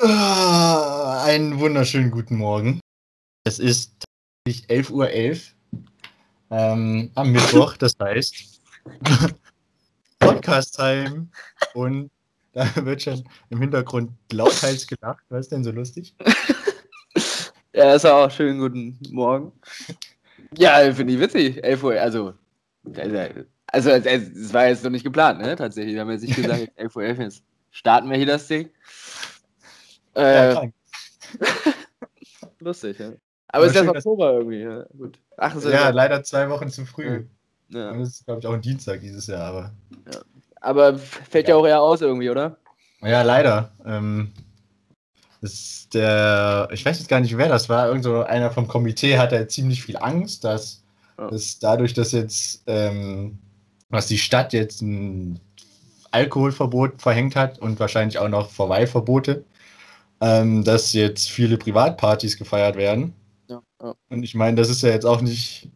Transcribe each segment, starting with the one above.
Ah, einen wunderschönen guten Morgen. Es ist tatsächlich 11.11 Uhr ähm, am Mittwoch, das heißt Podcast-Time und da wird schon im Hintergrund lauthals gelacht. Was ist denn so lustig? Ja, ist auch schönen guten Morgen. Ja, finde ich witzig. 11 Uhr, also, also, es war jetzt noch nicht geplant, ne? Tatsächlich. Wir haben jetzt nicht gesagt, 11 Uhr 11 jetzt starten wir hier das Ding. Äh, Ja, lustig, ja. Aber Aber es ist schön, erst dass- Oktober irgendwie, ja. Gut. Ach, ist ja, leider zwei Wochen zu früh. Ja. Und ja. das ist, glaube ich, auch ein Dienstag dieses Jahr, aber. Aber fällt ja auch eher aus irgendwie, oder? Ja, leider. Ähm, ist der, ich weiß jetzt gar nicht, wer das war. Irgend so einer vom Komitee hatte ziemlich viel Angst, dass, Ja. dass dadurch, dass jetzt, ähm, dass die Stadt jetzt ein Alkoholverbot verhängt hat und wahrscheinlich auch noch Verweilverbote, ähm, dass jetzt viele Privatpartys gefeiert werden. Ja, ja. Und ich meine, das ist ja jetzt auch nicht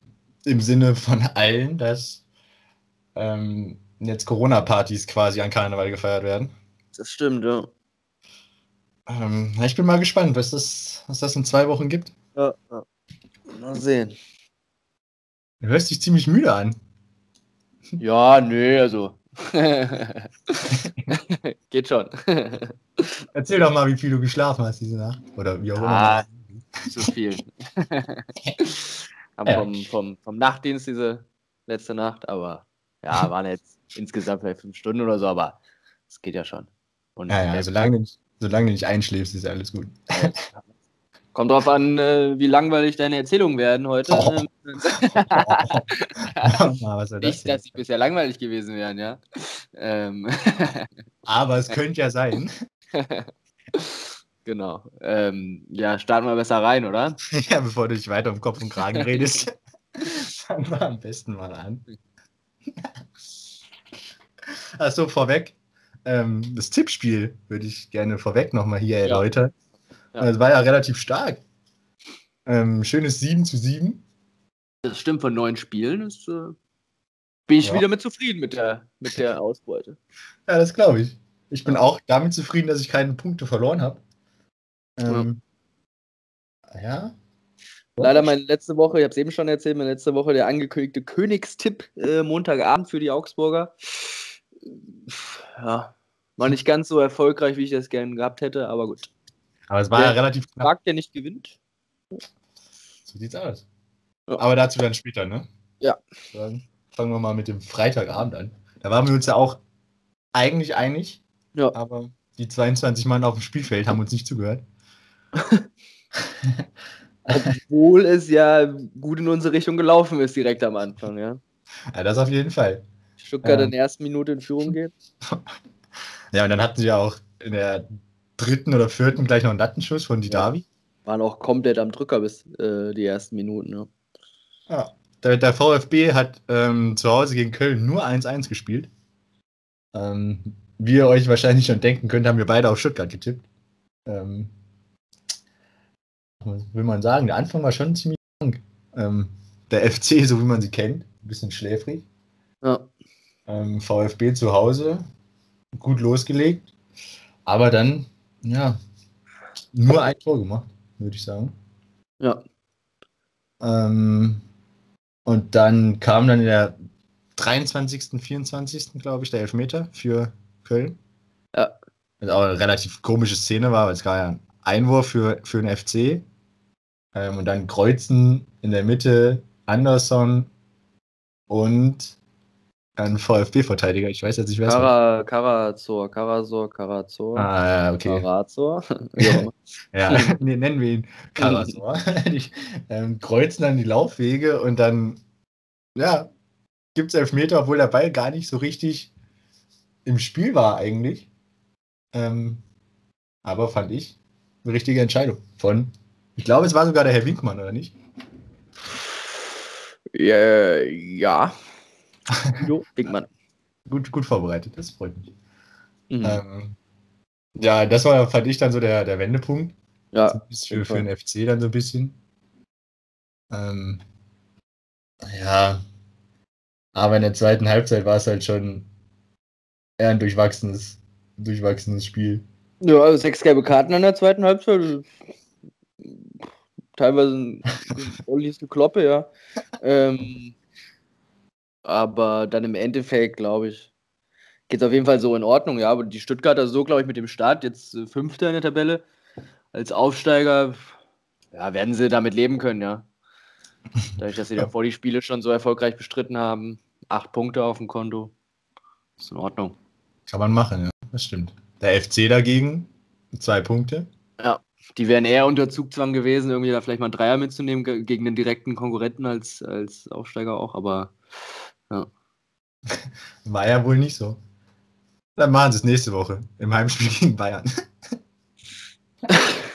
im Sinne von allen, dass ähm, jetzt Corona-Partys quasi an Karneval gefeiert werden. Das stimmt, ja. Ähm, ich bin mal gespannt, was das, was das in zwei Wochen gibt. Ja, ja. Mal sehen. Du hörst dich ziemlich müde an. Ja, nö, also. Geht schon. Erzähl doch mal, wie viel du geschlafen hast diese Nacht. Oder wie auch Ah, immer. zu viel. Haben vom, vom, vom Nachtdienst diese letzte Nacht, aber ja, waren jetzt insgesamt vielleicht fünf Stunden oder so, aber es geht ja schon. Und Ja, ja, solange solange du nicht einschläfst, ist alles gut. Kommt drauf an, äh, wie langweilig deine Erzählungen werden heute. Oh. Ähm, das Nicht, dass sie bisher langweilig gewesen wären, ja. Ähm, Aber es könnte ja sein. genau. Ähm, ja, starten wir besser rein, oder? ja, bevor du dich weiter um Kopf und Kragen redest. Fangen wir am besten mal an. Achso, vorweg. Ähm, das Tippspiel würde ich gerne vorweg nochmal hier erläutern. Ja. Es war ja relativ stark. Ähm, schönes 7 zu 7. Das stimmt von neun Spielen. Das, äh, bin ich Ja. wieder mit zufrieden mit der, mit der Ausbeute. Ja, das glaube ich. Ich bin auch damit zufrieden, dass ich keine Punkte verloren habe. Ähm, ja. Leider meine letzte Woche, ich habe es eben schon erzählt, meine letzte Woche der angekündigte Königstipp äh, Montagabend für die Augsburger. Ja, war nicht ganz so erfolgreich, wie ich das gerne gehabt hätte, aber gut. Aber es war ja Der relativ knapp. Markt, der nicht gewinnt. So sieht's aus. Ja. Aber dazu dann später, ne? Ja. Dann fangen wir mal mit dem Freitagabend an. Da waren wir uns ja auch eigentlich einig, Ja. aber die 22 Mann auf dem Spielfeld haben uns nicht zugehört. Obwohl es ja gut in unsere Richtung gelaufen ist, direkt am Anfang, ja. Ja, das auf jeden Fall. Stuttgart Ja. in der ersten Minute in Führung geht. Ja, und dann hatten sie ja auch in der dritten oder vierten gleich noch einen Lattenschuss von Didavi. Waren auch komplett am Drücker bis äh, die ersten Minuten, ja. Ja. Der, der VfB hat ähm, zu Hause gegen Köln nur 1-1 gespielt. Ähm, wie ihr euch wahrscheinlich schon denken könnt, haben wir beide auf Stuttgart getippt. Ähm, will man sagen? Der Anfang war schon ziemlich krank. Ähm, der FC, so wie man sie kennt, ein bisschen schläfrig. Ja, Ähm, VfB zu Hause, gut losgelegt. Aber dann, ja, nur ein Tor gemacht, würde ich sagen. ja. Ähm, und dann kam dann in der 23., 24., glaube ich, der Elfmeter für Köln. Ja. Was auch eine relativ komische Szene war, weil es war ja ein Einwurf für, für den FC. Ähm, und dann Kreuzen in der Mitte, Anderson und ein VfB-Verteidiger. Ich weiß jetzt nicht, wer es war. Kara, Karazor, Karazor, Karazor. Ah, ja, okay. Karazor. Ja, nee, nennen wir ihn Karasor. die ähm, kreuzen dann die Laufwege und dann, ja, gibt es Elfmeter, obwohl der Ball gar nicht so richtig im Spiel war eigentlich. Ähm, aber fand ich eine richtige Entscheidung von, ich glaube, es war sogar der Herr Winkmann, oder nicht? ja, ja. Jo, Dickmann. Gut, gut vorbereitet, das freut mich. Mhm. Ähm, ja, das war, fand ich dann so der, der Wendepunkt. ja, für, für den FC dann so ein bisschen. Ähm, ja, aber in der zweiten Halbzeit war es halt schon eher ein durchwachsenes, durchwachsenes Spiel. Ja, also sechs gelbe Karten in der zweiten Halbzeit. Teilweise ein ordentliches Gekloppe, ja. ähm, aber dann im Endeffekt, glaube ich, geht es auf jeden Fall so in Ordnung, ja. Aber die Stuttgarter so, glaube ich, mit dem Start, jetzt äh, Fünfter in der Tabelle, als Aufsteiger, ja, werden sie damit leben können, ja. Dadurch, dass sie davor die Spiele schon so erfolgreich bestritten haben, acht Punkte auf dem Konto, ist in Ordnung. Kann man machen, ja, das stimmt. Der FC dagegen, zwei Punkte. Ja, die wären eher unter Zugzwang gewesen, irgendwie da vielleicht mal einen Dreier mitzunehmen gegen den direkten Konkurrenten als, als Aufsteiger auch, aber ja. War ja wohl nicht so. Dann machen sie es nächste Woche im Heimspiel gegen Bayern.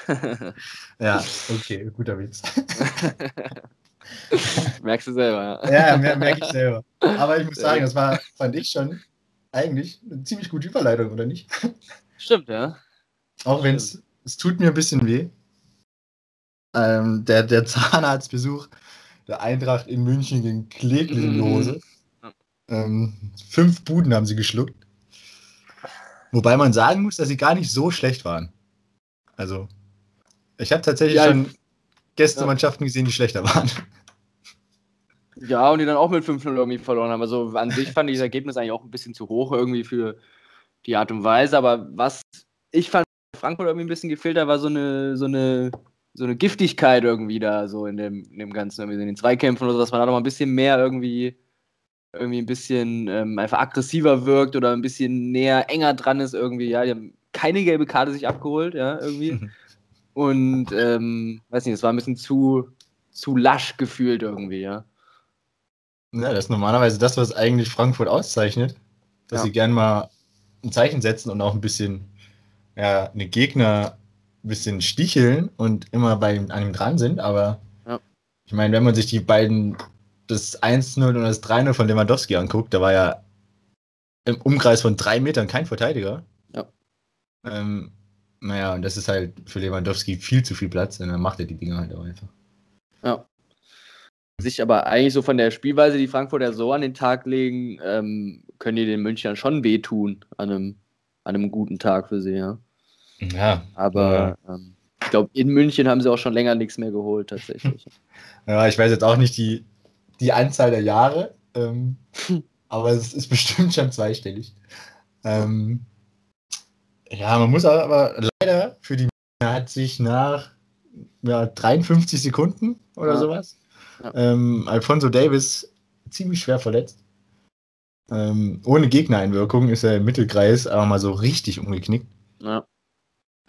ja, okay, guter Witz. Merkst du selber, ja. Ja, mer merke ich selber. Aber ich muss sagen, das war, fand ich schon eigentlich eine ziemlich gute Überleitung, oder nicht? Stimmt, ja. Auch wenn es, es tut mir ein bisschen weh. Ähm, der, der Zahnarztbesuch der Eintracht in München ging kläglich in die Hose. Ähm, fünf Buden haben sie geschluckt. Wobei man sagen muss, dass sie gar nicht so schlecht waren. Also, ich habe tatsächlich ja, schon Gästemannschaften ja. gesehen, die schlechter waren. Ja, und die dann auch mit 5-0 irgendwie verloren haben. Also an sich fand ich das Ergebnis eigentlich auch ein bisschen zu hoch irgendwie für die Art und Weise. Aber was ich fand, Frankfurt irgendwie ein bisschen gefehlt hat, war so eine, so eine, so eine Giftigkeit irgendwie da, so in dem, in dem Ganzen, irgendwie in den Zweikämpfen oder so, dass man da noch mal ein bisschen mehr irgendwie irgendwie ein bisschen ähm, einfach aggressiver wirkt oder ein bisschen näher, enger dran ist irgendwie, ja, die haben keine gelbe Karte sich abgeholt, ja, irgendwie. Und ähm, weiß nicht, es war ein bisschen zu, zu lasch gefühlt irgendwie, ja. Ja, das ist normalerweise das, was eigentlich Frankfurt auszeichnet, dass ja. sie gern mal ein Zeichen setzen und auch ein bisschen ja, eine Gegner ein bisschen sticheln und immer bei einem dran sind, aber ja. ich meine, wenn man sich die beiden das 1-0 und das 3-0 von Lewandowski anguckt, da war ja im Umkreis von drei Metern kein Verteidiger. Ja. Ähm, naja, und das ist halt für Lewandowski viel zu viel Platz, und dann macht er die Dinger halt auch einfach. Ja. Sich aber eigentlich so von der Spielweise, die Frankfurter so an den Tag legen, ähm, können die den Münchnern schon wehtun an einem, an einem guten Tag für sie, ja. Ja. Aber ja. Ähm, ich glaube, in München haben sie auch schon länger nichts mehr geholt, tatsächlich. ja, ich weiß jetzt auch nicht die, die Anzahl der Jahre, ähm, aber es ist bestimmt schon zweistellig. Ähm, ja, man muss aber leider für die hat sich nach ja, 53 Sekunden oder ja. sowas ja. Ähm, Alfonso Davis ziemlich schwer verletzt. Ähm, ohne Gegnereinwirkung ist er im Mittelkreis aber mal so richtig umgeknickt. Ja.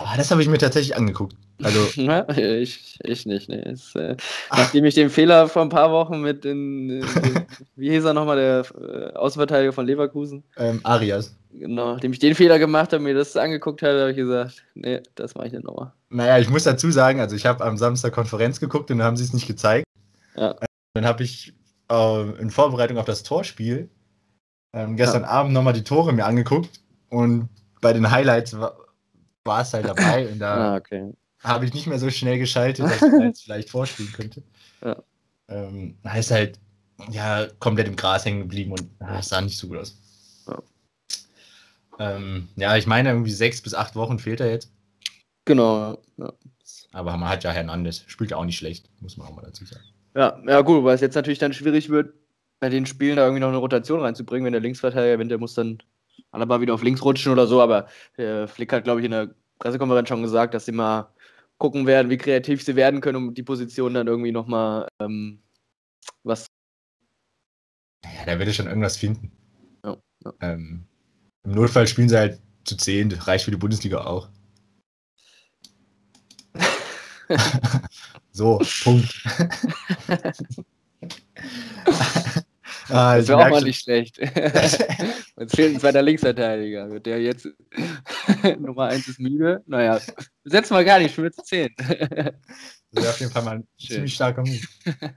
Aber das habe ich mir tatsächlich angeguckt. Also, ich, ich nicht. Nee. Es, äh, nachdem ich den Fehler vor ein paar Wochen mit den, den wie hieß er nochmal, der äh, Außenverteidiger von Leverkusen? Ähm, Arias. Genau, nachdem ich den Fehler gemacht habe, mir das angeguckt habe, habe ich gesagt, nee, das mache ich nicht nochmal. Naja, ich muss dazu sagen, also ich habe am Samstag Konferenz geguckt und dann haben sie es nicht gezeigt. Ja. Dann habe ich äh, in Vorbereitung auf das Torspiel ähm, gestern ja. Abend nochmal die Tore mir angeguckt und bei den Highlights war, war es halt dabei und da ah, okay. habe ich nicht mehr so schnell geschaltet, dass ich es vielleicht vorspielen könnte. Ja. Ähm, ist halt ja komplett im Gras hängen geblieben und ah, sah nicht so gut aus. Ja. Ähm, ja, ich meine, irgendwie sechs bis acht Wochen fehlt er jetzt. Genau, ja. Aber man hat ja Hernandez, spielt ja auch nicht schlecht, muss man auch mal dazu sagen. Ja, ja gut, weil es jetzt natürlich dann schwierig wird, bei den Spielen da irgendwie noch eine Rotation reinzubringen, wenn der Linksverteidiger, wenn der muss dann Alaba wieder auf links rutschen oder so, aber der Flick hat, glaube ich, in der Pressekonferenz schon gesagt, dass sie mal gucken werden, wie kreativ sie werden können, um die Position dann irgendwie nochmal ähm, was. Ja, da wird er schon irgendwas finden. Ja, ja. Ähm, Im Notfall spielen sie halt zu 10, das reicht für die Bundesliga auch. so, Punkt. Ah, das wäre auch mal nicht schlecht. Uns fehlt ein zweiter Linksverteidiger. Der jetzt Nummer 1 ist müde. Naja, setzen wir gar nicht, schon zu 10. das wäre auf jeden Fall mal ein Schön. ziemlich starker Move.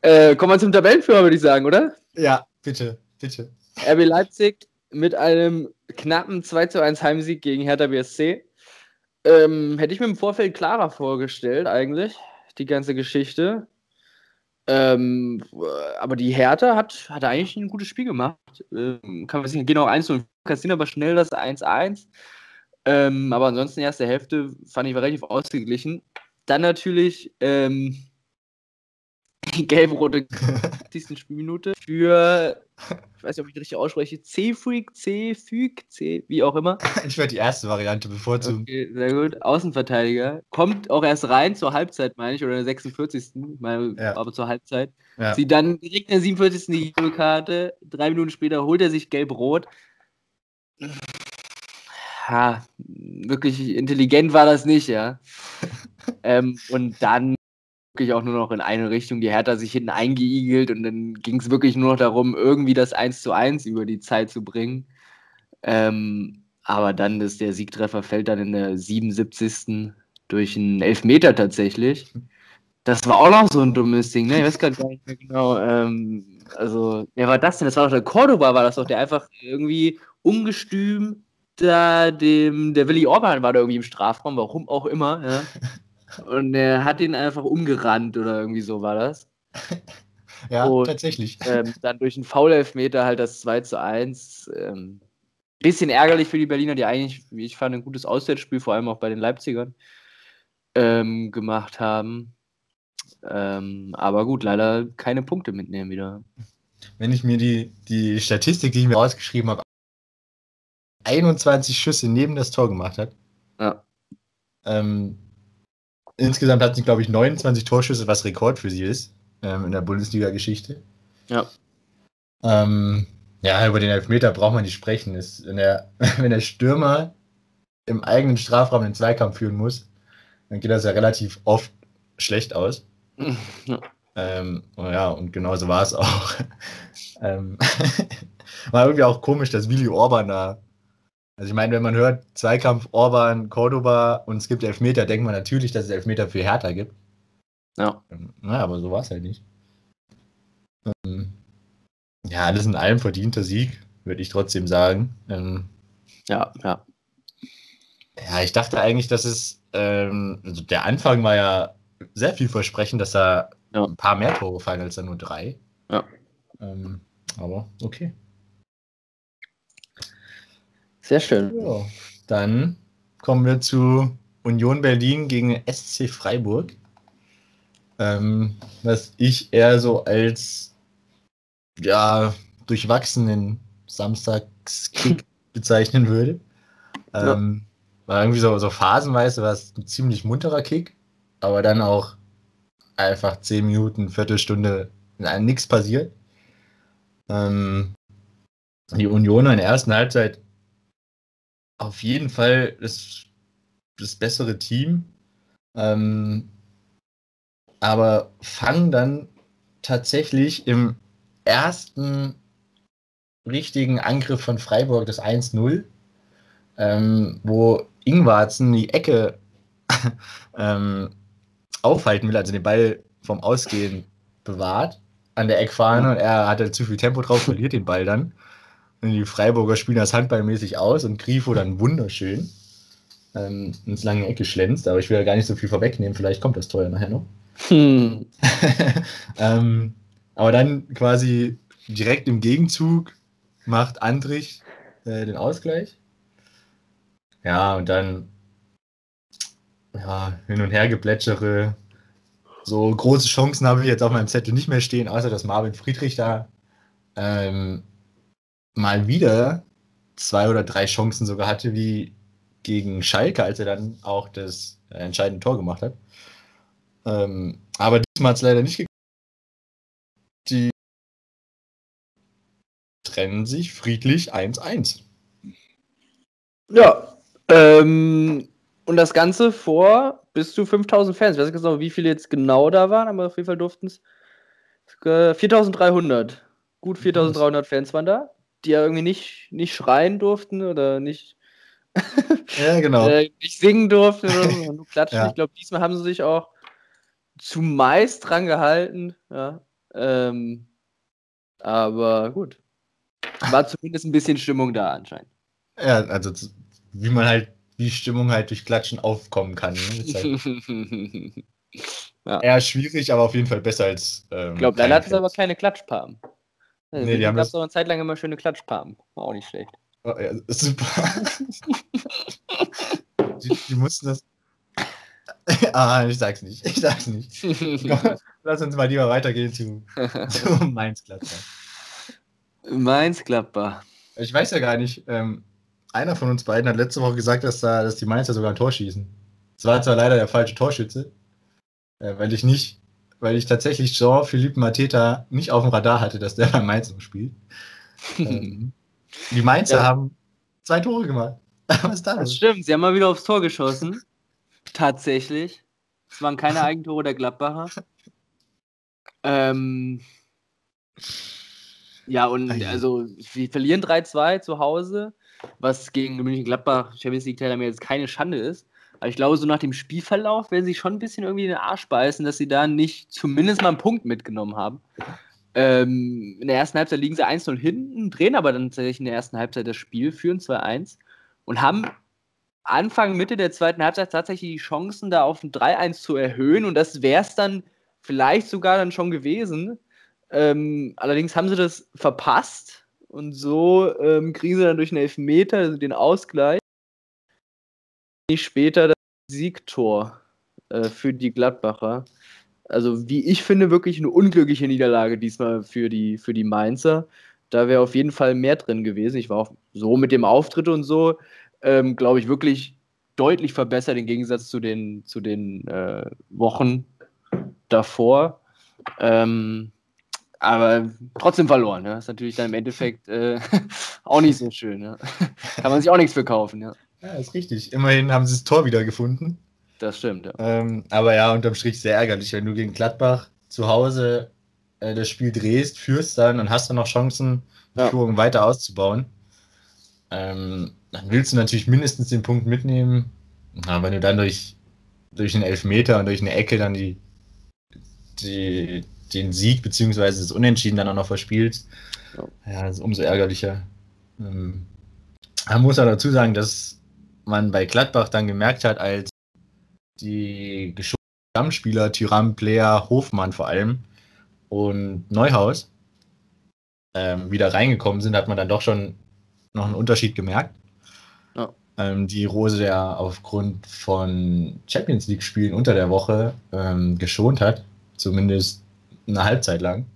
Äh, kommen wir zum Tabellenführer, würde ich sagen, oder? Ja, bitte, bitte. RB Leipzig mit einem knappen 2 zu 1 Heimsieg gegen Hertha BSC. Ähm, hätte ich mir im Vorfeld klarer vorgestellt, eigentlich, die ganze Geschichte. Ähm, aber die Hertha hat, hat eigentlich ein gutes Spiel gemacht. Ähm, kann man sich genau 1 und kassieren aber schnell das 1-1. Ähm, aber ansonsten, erste Hälfte fand ich war relativ ausgeglichen. Dann natürlich ähm, gelb-rote 80. Spielminute für, ich weiß nicht, ob ich richtig ausspreche, C-Freak, C-Füg, C, wie auch immer. Ich werde die erste Variante bevorzugen. Okay, sehr gut. Außenverteidiger. Kommt auch erst rein zur Halbzeit, meine ich, oder der 46. Ich meine, Ja. aber zur Halbzeit. Ja. Sie dann direkt in der 47. die gelbe Karte. Drei Minuten später holt er sich gelb-rot. Ja, wirklich intelligent war das nicht, ja. ähm, und dann wirklich auch nur noch in eine Richtung. Die Hertha sich hinten eingeigelt und dann ging es wirklich nur noch darum, irgendwie das 1 zu 1 über die Zeit zu bringen. Ähm, aber dann ist der Siegtreffer fällt dann in der 77. durch einen Elfmeter tatsächlich. Das war auch noch so ein dummes Ding, ne? Ich weiß gar nicht mehr genau. Ähm, also, wer war das denn? Das war doch der Cordoba, war das doch, der einfach irgendwie ungestüm da dem, der Willi Orban war da irgendwie im Strafraum, warum auch immer, ja. Und er hat ihn einfach umgerannt oder irgendwie so war das. Ja, Und, tatsächlich. Ähm, dann durch einen Foul-Elfmeter halt das 2 zu 1. Ähm, bisschen ärgerlich für die Berliner, die eigentlich, wie ich fand, ein gutes Auswärtsspiel, vor allem auch bei den Leipzigern, ähm, gemacht haben. Ähm, aber gut, leider keine Punkte mitnehmen wieder. Wenn ich mir die, die Statistik, die ich mir rausgeschrieben habe, 21 Schüsse neben das Tor gemacht hat. Ja. Ähm, insgesamt hat sie, glaube ich, 29 Torschüsse, was Rekord für sie ist ähm, in der Bundesliga-Geschichte. Ja. Ähm, ja, über den Elfmeter braucht man nicht sprechen. Ist, wenn, der, wenn der Stürmer im eigenen Strafraum den Zweikampf führen muss, dann geht das ja relativ oft schlecht aus. Ja. Ähm, oh ja, und genauso war es auch. ähm, war irgendwie auch komisch, dass Willi Orban da. Also ich meine, wenn man hört, Zweikampf Orban, Cordoba und es gibt Elfmeter, denkt man natürlich, dass es Elfmeter für Hertha gibt. Ja. Ähm, naja, aber so war es halt nicht. Ähm, ja, alles in allem verdienter Sieg, würde ich trotzdem sagen. Ähm, Ja, ja. ja, ich dachte eigentlich, dass es, ähm, also der Anfang war ja sehr vielversprechend, dass da Ja. ein paar mehr Tore fallen als da nur drei. Ja. Ähm, aber okay. Sehr schön. Ja, dann kommen wir zu Union Berlin gegen SC Freiburg. Ähm, was ich eher so als ja, durchwachsenen Samstagskick bezeichnen würde. Ähm, War irgendwie so, so phasenweise war es ein ziemlich munterer Kick, aber dann auch einfach 10 Minuten, Viertelstunde nichts passiert. Ähm, die Unioner in der ersten Halbzeit auf jeden Fall das, das bessere Team. Ähm, aber fangen dann tatsächlich im ersten richtigen Angriff von Freiburg das 1-0, ähm, wo Ingwarzen die Ecke ähm, aufhalten will, also den Ball vom Ausgehen bewahrt an der Eckfahne und er hatte zu viel Tempo drauf, verliert den Ball dann. Die Freiburger spielen das handballmäßig aus und Grifo dann wunderschön ähm, ins lange Ecke schlänzt. Aber ich will ja gar nicht so viel vorwegnehmen, vielleicht kommt das Tor ja nachher noch. Hm. ähm, aber dann quasi direkt im Gegenzug macht Andrich äh, den Ausgleich. Ja, und dann ja, hin und her geplätschere. So große Chancen habe ich jetzt auf meinem Zettel nicht mehr stehen, außer dass Marvin Friedrich da ähm, mal wieder zwei oder drei Chancen sogar hatte, wie gegen Schalke, als er dann auch das äh, entscheidende Tor gemacht hat. Ähm, aber diesmal hat es leider nicht geklappt. Die trennen sich friedlich 1-1. Ja. Ähm, und das Ganze vor bis zu 5000 Fans. Ich weiß nicht genau, wie viele jetzt genau da waren, aber auf jeden Fall durften es äh, 4300. Gut 4300 Fans waren da, die ja irgendwie nicht, nicht schreien durften oder nicht, Ja, genau. äh, nicht singen durften oder so, nur klatschen. Ja. Ich glaube, diesmal haben sie sich auch zumeist dran gehalten. Ja. Ähm, aber gut. War zumindest ein bisschen Stimmung da anscheinend. Ja, also wie man halt, wie Stimmung halt durch Klatschen aufkommen kann. Ne? Halt eher schwierig, aber auf jeden Fall besser als. Ähm, Ich glaube, leider hatten sie aber keine Klatschpalmen. Ja, Nee, die haben gab das- aber eine Zeit lang immer schöne Klatschpalmen. War auch nicht schlecht. Oh, ja, super. die, die mussten das. ah, ich sag's nicht. Ich sag's nicht. Lass uns mal lieber weitergehen zu, zu Mainz Gladbach. Mainz Gladbach. Ich weiß ja gar nicht, ähm, einer von uns beiden hat letzte Woche gesagt, dass, da, dass die Mainzer sogar ein Tor schießen. Das war zwar leider der falsche Torschütze, äh, weil ich nicht, weil ich tatsächlich Jean-Philippe Mateta nicht auf dem Radar hatte, dass der bei Mainz spielt. ähm, die Mainzer ja. haben zwei Tore gemacht. Was ist da das? Stimmt, sie haben mal wieder aufs Tor geschossen. Tatsächlich. Es waren keine Eigentore der Gladbacher. Ähm, ja, und also, wir verlieren 3-2 zu Hause, was gegen München Gladbach Champions League Teilnehmer jetzt keine Schande ist. Aber ich glaube, so nach dem Spielverlauf werden sie schon ein bisschen irgendwie den Arsch beißen, dass sie da nicht zumindest mal einen Punkt mitgenommen haben. Ähm, in der ersten Halbzeit liegen sie 1-0 hinten, drehen aber dann tatsächlich in der ersten Halbzeit das Spiel, führen 2-1 und haben Anfang, Mitte der zweiten Halbzeit tatsächlich die Chancen, da auf ein 3-1 zu erhöhen. Und das wäre es dann vielleicht sogar dann schon gewesen. Ähm, allerdings haben sie das verpasst und so ähm, kriegen sie dann durch einen Elfmeter also den Ausgleich. Später das Siegtor äh, für die Gladbacher. Also, wie ich finde, wirklich eine unglückliche Niederlage diesmal für die, für die Mainzer. Da wäre auf jeden Fall mehr drin gewesen. Ich war auch so mit dem Auftritt und so, ähm, glaube ich, wirklich deutlich verbessert im Gegensatz zu den, zu den äh, Wochen davor. Ähm, aber trotzdem verloren. Ja. Ist natürlich dann im Endeffekt äh, auch nicht so schön. Ja. Kann man sich auch nichts verkaufen. Ja. Ja, ist richtig. Immerhin haben sie das Tor wieder gefunden. Das stimmt, ja. Ähm, aber ja, unterm Strich sehr ärgerlich, wenn du gegen Gladbach zu Hause äh, das Spiel drehst, führst dann und hast dann noch Chancen, die ja. Führung weiter auszubauen. Ähm, dann willst du natürlich mindestens den Punkt mitnehmen. Aber wenn du dann durch, durch einen Elfmeter und durch eine Ecke dann die, die, den Sieg bzw. das Unentschieden dann auch noch verspielst, ja, ja ist umso ärgerlicher. Ähm, man muss auch dazu sagen, dass man bei Gladbach dann gemerkt hat, als die Stammspieler, Tyram, Player, Hofmann vor allem und Neuhaus ähm, wieder reingekommen sind, hat man dann doch schon noch einen Unterschied gemerkt. Ja. Ähm, die Rose ja aufgrund von Champions League-Spielen unter der Woche ähm, geschont hat, zumindest eine Halbzeit lang.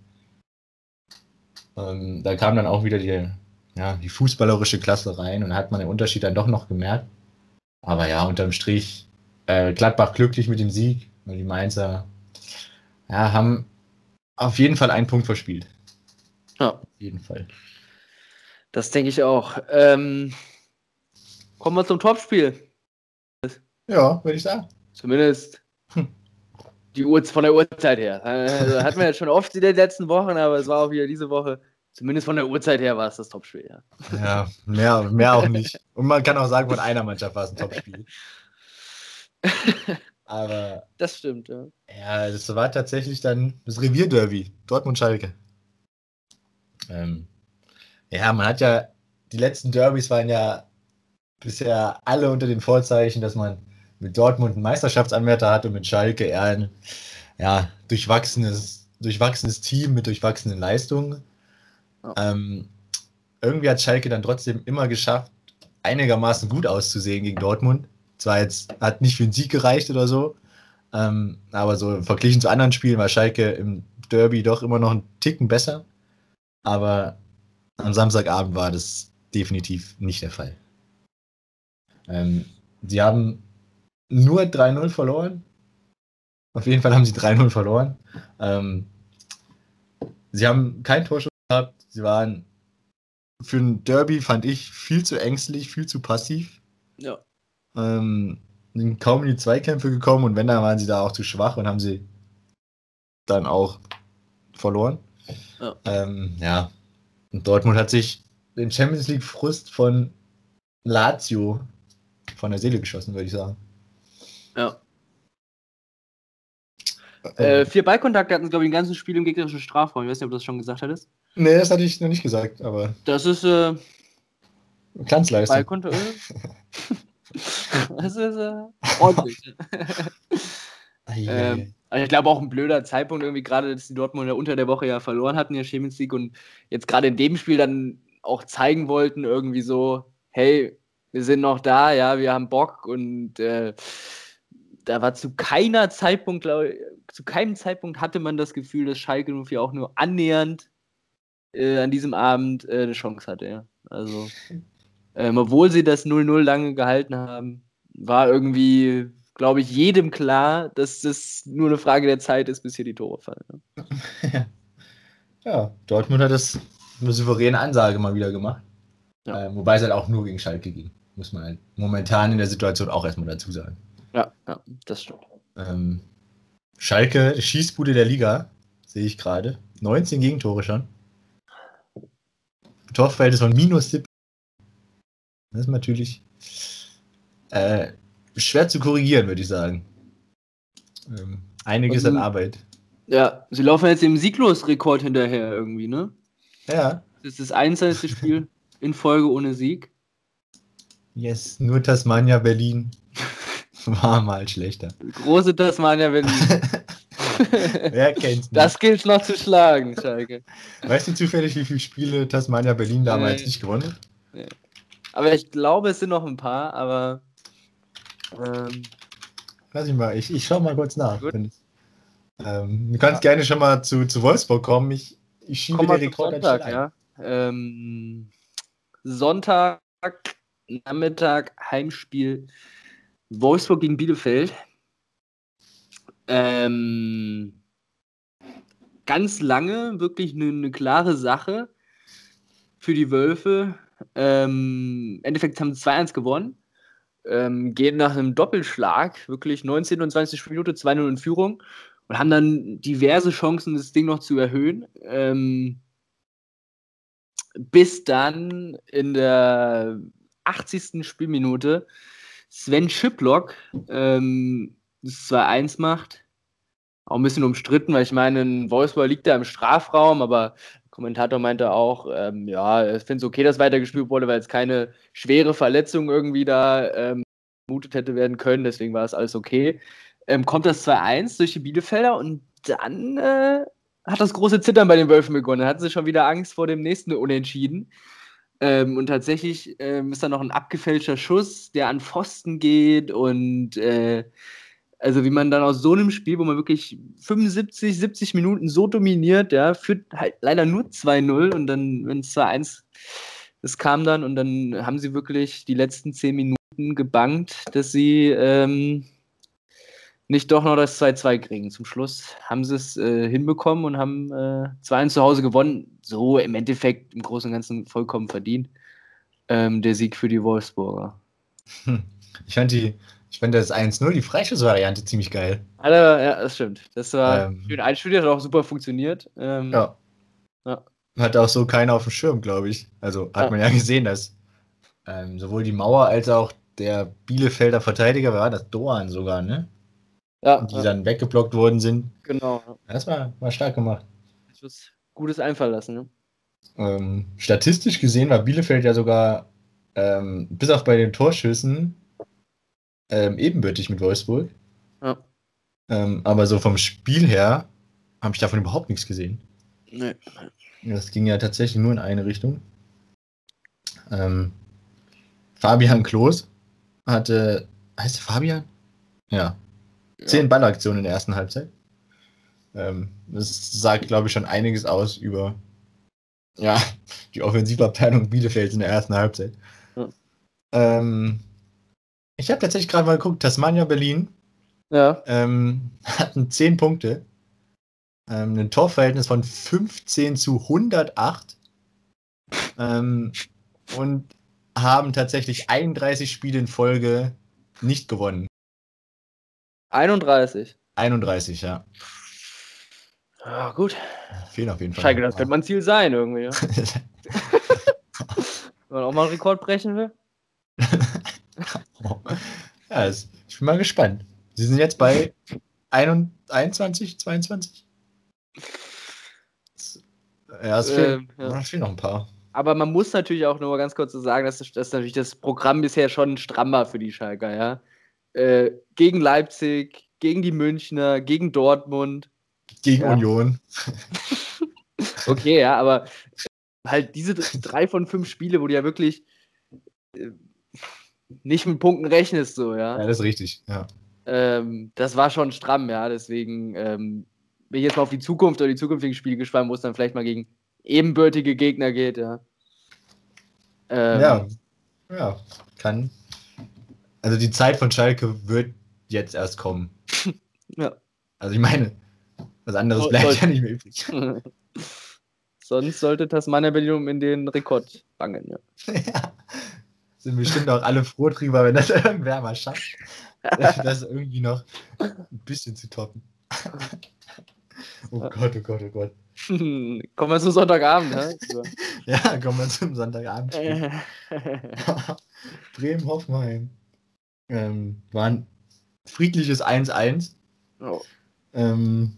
Ähm, da kam dann auch wieder die, ja, die fußballerische Klasse rein und hat man den Unterschied dann doch noch gemerkt. Aber ja, unterm Strich äh, Gladbach glücklich mit dem Sieg. Und die Mainzer ja, haben auf jeden Fall einen Punkt verspielt. Ja. Auf jeden Fall. Das denke ich auch. Ähm, kommen wir zum Topspiel. Ja, würde ich sagen. Zumindest hm. die Uhr von der Uhrzeit her. Also, hatten wir jetzt schon oft in den letzten Wochen, aber es war auch wieder diese Woche. Zumindest von der Uhrzeit her war es das Topspiel, ja. Ja, mehr, mehr auch nicht. Und man kann auch sagen, von einer Mannschaft war es ein Topspiel. Aber. Das stimmt, ja. Ja, das war tatsächlich dann das Revierderby, Dortmund-Schalke. Ähm, ja, man hat ja, die letzten Derbys waren ja bisher alle unter den Vorzeichen, dass man mit Dortmund einen Meisterschaftsanwärter hat und mit Schalke eher ein ja, durchwachsenes, durchwachsenes Team mit durchwachsenen Leistungen. Ähm, irgendwie hat Schalke dann trotzdem immer geschafft, einigermaßen gut auszusehen gegen Dortmund. Zwar jetzt hat nicht für einen Sieg gereicht oder so, ähm, aber so verglichen zu anderen Spielen war Schalke im Derby doch immer noch einen Ticken besser. Aber am Samstagabend war das definitiv nicht der Fall. Ähm, sie haben nur 3-0 verloren. Auf jeden Fall haben sie 3-0 verloren. Ähm, sie haben kein Torschuss gehabt. Sie waren für ein Derby, fand ich, viel zu ängstlich, viel zu passiv. Ja ähm, kaum in die Zweikämpfe gekommen und wenn, dann waren sie da auch zu schwach und haben sie dann auch verloren. Ja. Ähm, ja. Und Dortmund hat sich den Champions League Frust von Lazio von der Seele geschossen, würde ich sagen. Ja. Äh, äh vier Ballkontakte hatten sie, glaube ich, im ganzen Spiel im gegnerischen Strafraum. Ich weiß nicht, ob du das schon gesagt hattest. Nee, das hatte ich noch nicht gesagt, aber. Das ist. Äh, Glanzleistung. Ballkontakte. Das ist äh, ordentlich. ähm, also ich glaube auch ein blöder Zeitpunkt irgendwie gerade, dass die Dortmunder unter der Woche ja verloren hatten, ja Champions League und jetzt gerade in dem Spiel dann auch zeigen wollten irgendwie so, hey, wir sind noch da, ja, wir haben Bock und äh, da war zu keiner Zeitpunkt, glaube zu keinem Zeitpunkt hatte man das Gefühl, dass Schalke 04 auch nur annähernd äh, an diesem Abend äh, eine Chance hatte, ja. Also, ähm, obwohl sie das 0-0 lange gehalten haben, war irgendwie, glaube ich, jedem klar, dass das nur eine Frage der Zeit ist, bis hier die Tore fallen. Ja, ja Dortmund hat das eine souveräne Ansage mal wieder gemacht. Ja. Äh, wobei es halt auch nur gegen Schalke ging, muss man halt momentan in der Situation auch erstmal dazu sagen. Ja, ja das stimmt. Ähm, Schalke, Schießbude der Liga, sehe ich gerade. 19 Gegentore schon. Torverhältnis von minus 17. Das ist natürlich äh, schwer zu korrigieren, würde ich sagen. Ähm, einiges also, an Arbeit. Ja, sie laufen jetzt dem Sieglosrekord hinterher irgendwie, ne? Ja. Das ist das einzige Spiel in Folge ohne Sieg. Yes, nur Tasmania Berlin war mal schlechter. Große Tasmania Berlin. Wer kennt's nicht? Das gilt noch zu schlagen, Schalke. Weißt du zufällig, wie viele Spiele Tasmania Berlin damals nee. nicht gewonnen hat? Nee. Aber ich glaube, es sind noch ein paar, aber. Ähm, Lass ich mal, ich, ich schau mal kurz nach. Ähm, du kannst ja. gerne schon mal zu, zu Wolfsburg kommen. Ich, ich schiebe Komm den Rekord Sonntag, ja. Ähm, Sonntag, Nachmittag, Heimspiel Wolfsburg gegen Bielefeld. Ähm, ganz lange wirklich eine, eine klare Sache für die Wölfe. Ähm, Im Endeffekt haben sie 2-1 gewonnen. Ähm, gehen nach einem Doppelschlag, wirklich 19 und 20 Minuten 2-0 in Führung und haben dann diverse Chancen, das Ding noch zu erhöhen. Ähm, bis dann in der 80. Spielminute Sven Schiplock ähm, das 2-1 macht. Auch ein bisschen umstritten, weil ich meine, Wolfsburg liegt da im Strafraum, aber der Kommentator meinte auch, ähm, ja, er findet es okay, dass weitergespielt wurde, weil es keine schwere Verletzung irgendwie da ähm, vermutet hätte werden können, deswegen war es alles okay. Ähm, kommt das 2-1 durch die Bielefelder und dann äh, hat das große Zittern bei den Wölfen begonnen. Dann hatten sie schon wieder Angst vor dem nächsten Unentschieden. Ähm, und tatsächlich ähm, ist da noch ein abgefälschter Schuss, der an Pfosten geht und äh, also wie man dann aus so einem Spiel, wo man wirklich 75, 70 Minuten so dominiert, ja, führt halt leider nur 2-0 und dann, wenn es 2-1, das kam dann und dann haben sie wirklich die letzten 10 Minuten gebankt, dass sie ähm, nicht doch noch das 2-2 kriegen. Zum Schluss haben sie es äh, hinbekommen und haben äh, 2-1 zu Hause gewonnen. So im Endeffekt im Großen und Ganzen vollkommen verdient. Ähm, der Sieg für die Wolfsburger. Hm. Ich fand die, ich fand das 1-0, die Freischussvariante, ziemlich geil. Also, ja, das stimmt. Das war ähm, schön einstudiert, hat auch super funktioniert. Ähm, ja. ja. Hat auch so keiner auf dem Schirm, glaube ich. Also hat ja. man ja gesehen, dass ähm, sowohl die Mauer als auch der Bielefelder Verteidiger war das Doan sogar, ne? ja, die ja. dann weggeblockt worden sind. Genau. Das war, war stark gemacht. Das Gutes einfallen lassen. Ne? Ähm, statistisch gesehen war Bielefeld ja sogar ähm, bis auf bei den Torschüssen ähm, ebenbürtig mit Wolfsburg. Ja. Ähm, aber so vom Spiel her habe ich davon überhaupt nichts gesehen. Nee. Das ging ja tatsächlich nur in eine Richtung. Ähm, Fabian Klos hatte. Heißt der Fabian? Ja. Zehn Ballaktionen in der ersten Halbzeit. Ähm, das sagt, glaube ich, schon einiges aus über ja, die Offensivabteilung Bielefeld in der ersten Halbzeit. Ja. Ähm, ich habe tatsächlich gerade mal geguckt, Tasmania Berlin ja. ähm, hatten 10 Punkte, ähm, ein Torverhältnis von 15 zu 108 ähm, und haben tatsächlich 31 Spiele in Folge nicht gewonnen. 31. 31, ja. Ja, gut. Fehlen auf jeden Fall. Schalke, das könnte mein Ziel sein, irgendwie. Ja. Wenn man auch mal einen Rekord brechen will. ja, ich bin mal gespannt. Sie sind jetzt bei 21, 22? Ja, es fehlen, ähm, ja. fehlen noch ein paar. Aber man muss natürlich auch nur ganz kurz so sagen, dass, dass natürlich das Programm bisher schon stramm war für die Schalker, ja. Äh, gegen Leipzig, gegen die Münchner, gegen Dortmund. Gegen ja. Union. okay, ja, aber halt diese drei von fünf Spiele, wo die ja wirklich äh, nicht mit Punkten rechnest, so, ja. Ja, das ist richtig, ja. Ähm, das war schon stramm, ja. Deswegen ähm, bin ich jetzt mal auf die Zukunft oder die zukünftigen Spiele gespannt, wo es dann vielleicht mal gegen ebenbürtige Gegner geht, ja. Ähm, ja, ja, kann. Also die Zeit von Schalke wird jetzt erst kommen. ja. Also ich meine, was anderes bleibt ja nicht mehr übrig. Sonst sollte Tasmania Berlin in den Rekord bangen, ja. ja. Sind bestimmt auch alle froh drüber, wenn das irgendwer mal schafft. das irgendwie noch ein bisschen zu toppen. oh Gott, oh Gott, oh Gott. kommen wir zum Sonntagabend, ne? ja, kommen wir zum Sonntagabend. Bremen-Hoffenheim. Ähm, war ein friedliches 1-1. Oh. Ähm,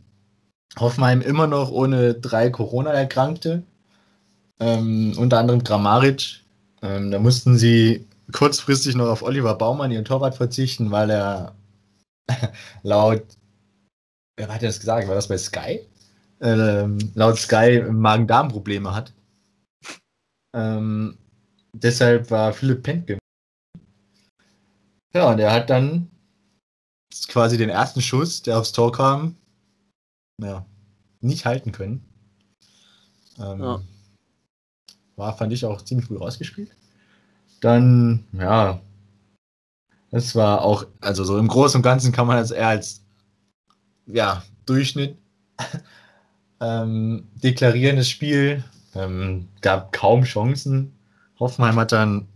Hoffenheim immer noch ohne drei Corona-Erkrankte. Ähm, unter anderem Grammaric. Ähm, da mussten sie kurzfristig noch auf Oliver Baumann, ihren Torwart, verzichten, weil er laut, wer hat das gesagt? War das bei Sky? Ähm, laut Sky Magen-Darm-Probleme hat. Ähm, deshalb war Philipp Pentgen. Ja, und er hat dann quasi den ersten Schuss, der aufs Tor kam, ja, nicht halten können. Ähm, ja. War, fand ich, auch ziemlich gut rausgespielt. Dann, ja, es war auch, also so im Großen und Ganzen kann man das eher als, ja, Durchschnitt ähm, deklarieren, das Spiel. Ähm, gab kaum Chancen. Hoffenheim hat dann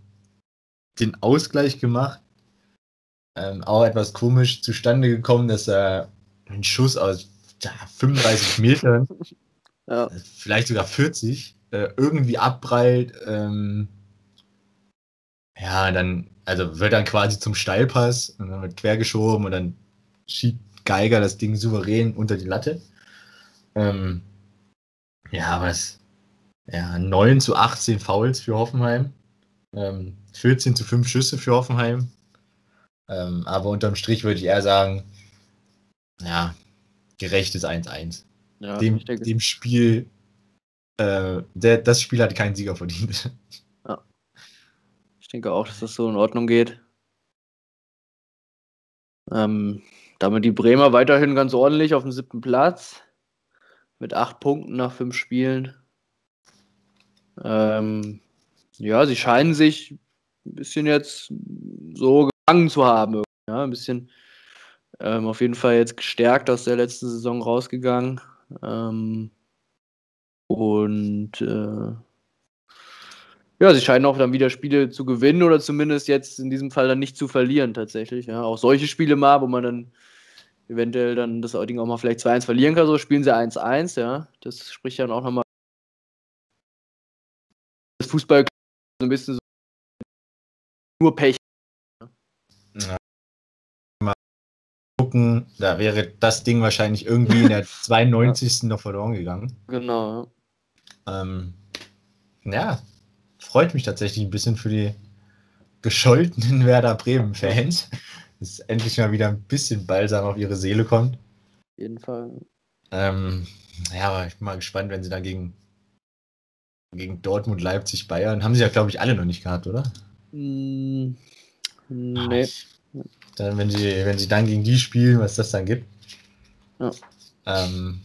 den Ausgleich gemacht. Ähm, auch etwas komisch zustande gekommen, dass er einen Schuss aus ja, 35 Metern, ja. vielleicht sogar 40, äh, irgendwie abprallt. Ähm, ja, dann, also wird dann quasi zum Steilpass und dann wird quergeschoben und dann schiebt Geiger das Ding souverän unter die Latte. Ähm, ja, was? Ja, 9 zu 18 Fouls für Hoffenheim. Ähm, 14 zu 5 Schüsse für Hoffenheim. Ähm, aber unterm Strich würde ich eher sagen, ja, gerechtes 1-1. Ja, dem, dem Spiel, äh, der, das Spiel hat keinen Sieger verdient. Ja. Ich denke auch, dass das so in Ordnung geht. Ähm, damit die Bremer weiterhin ganz ordentlich auf dem siebten Platz. Mit acht Punkten nach fünf Spielen. Ähm, ja, sie scheinen sich ein bisschen jetzt so gefangen zu haben. Ja, ein bisschen ähm, auf jeden Fall jetzt gestärkt aus der letzten Saison rausgegangen. Ähm, und äh, ja, sie scheinen auch dann wieder Spiele zu gewinnen oder zumindest jetzt in diesem Fall dann nicht zu verlieren tatsächlich. Ja. Auch solche Spiele mal, wo man dann eventuell dann das Ding auch mal vielleicht 2-1 verlieren kann, so spielen sie 1-1, ja. Das spricht dann auch nochmal das Fußball so ein bisschen so nur Pech gucken, da wäre das Ding wahrscheinlich irgendwie in der 92. noch verloren gegangen. Genau. Ähm, ja, freut mich tatsächlich ein bisschen für die gescholtenen Werder Bremen-Fans, dass endlich mal wieder ein bisschen Balsam auf ihre Seele kommt. Auf jeden Fall. Ähm, ja, aber ich bin mal gespannt, wenn sie dann gegen, gegen Dortmund, Leipzig, Bayern, haben sie ja, glaube ich, alle noch nicht gehabt, oder? Mm, nee. Ach, dann, wenn sie, wenn sie dann gegen die spielen, was das dann gibt. Ja. Ähm,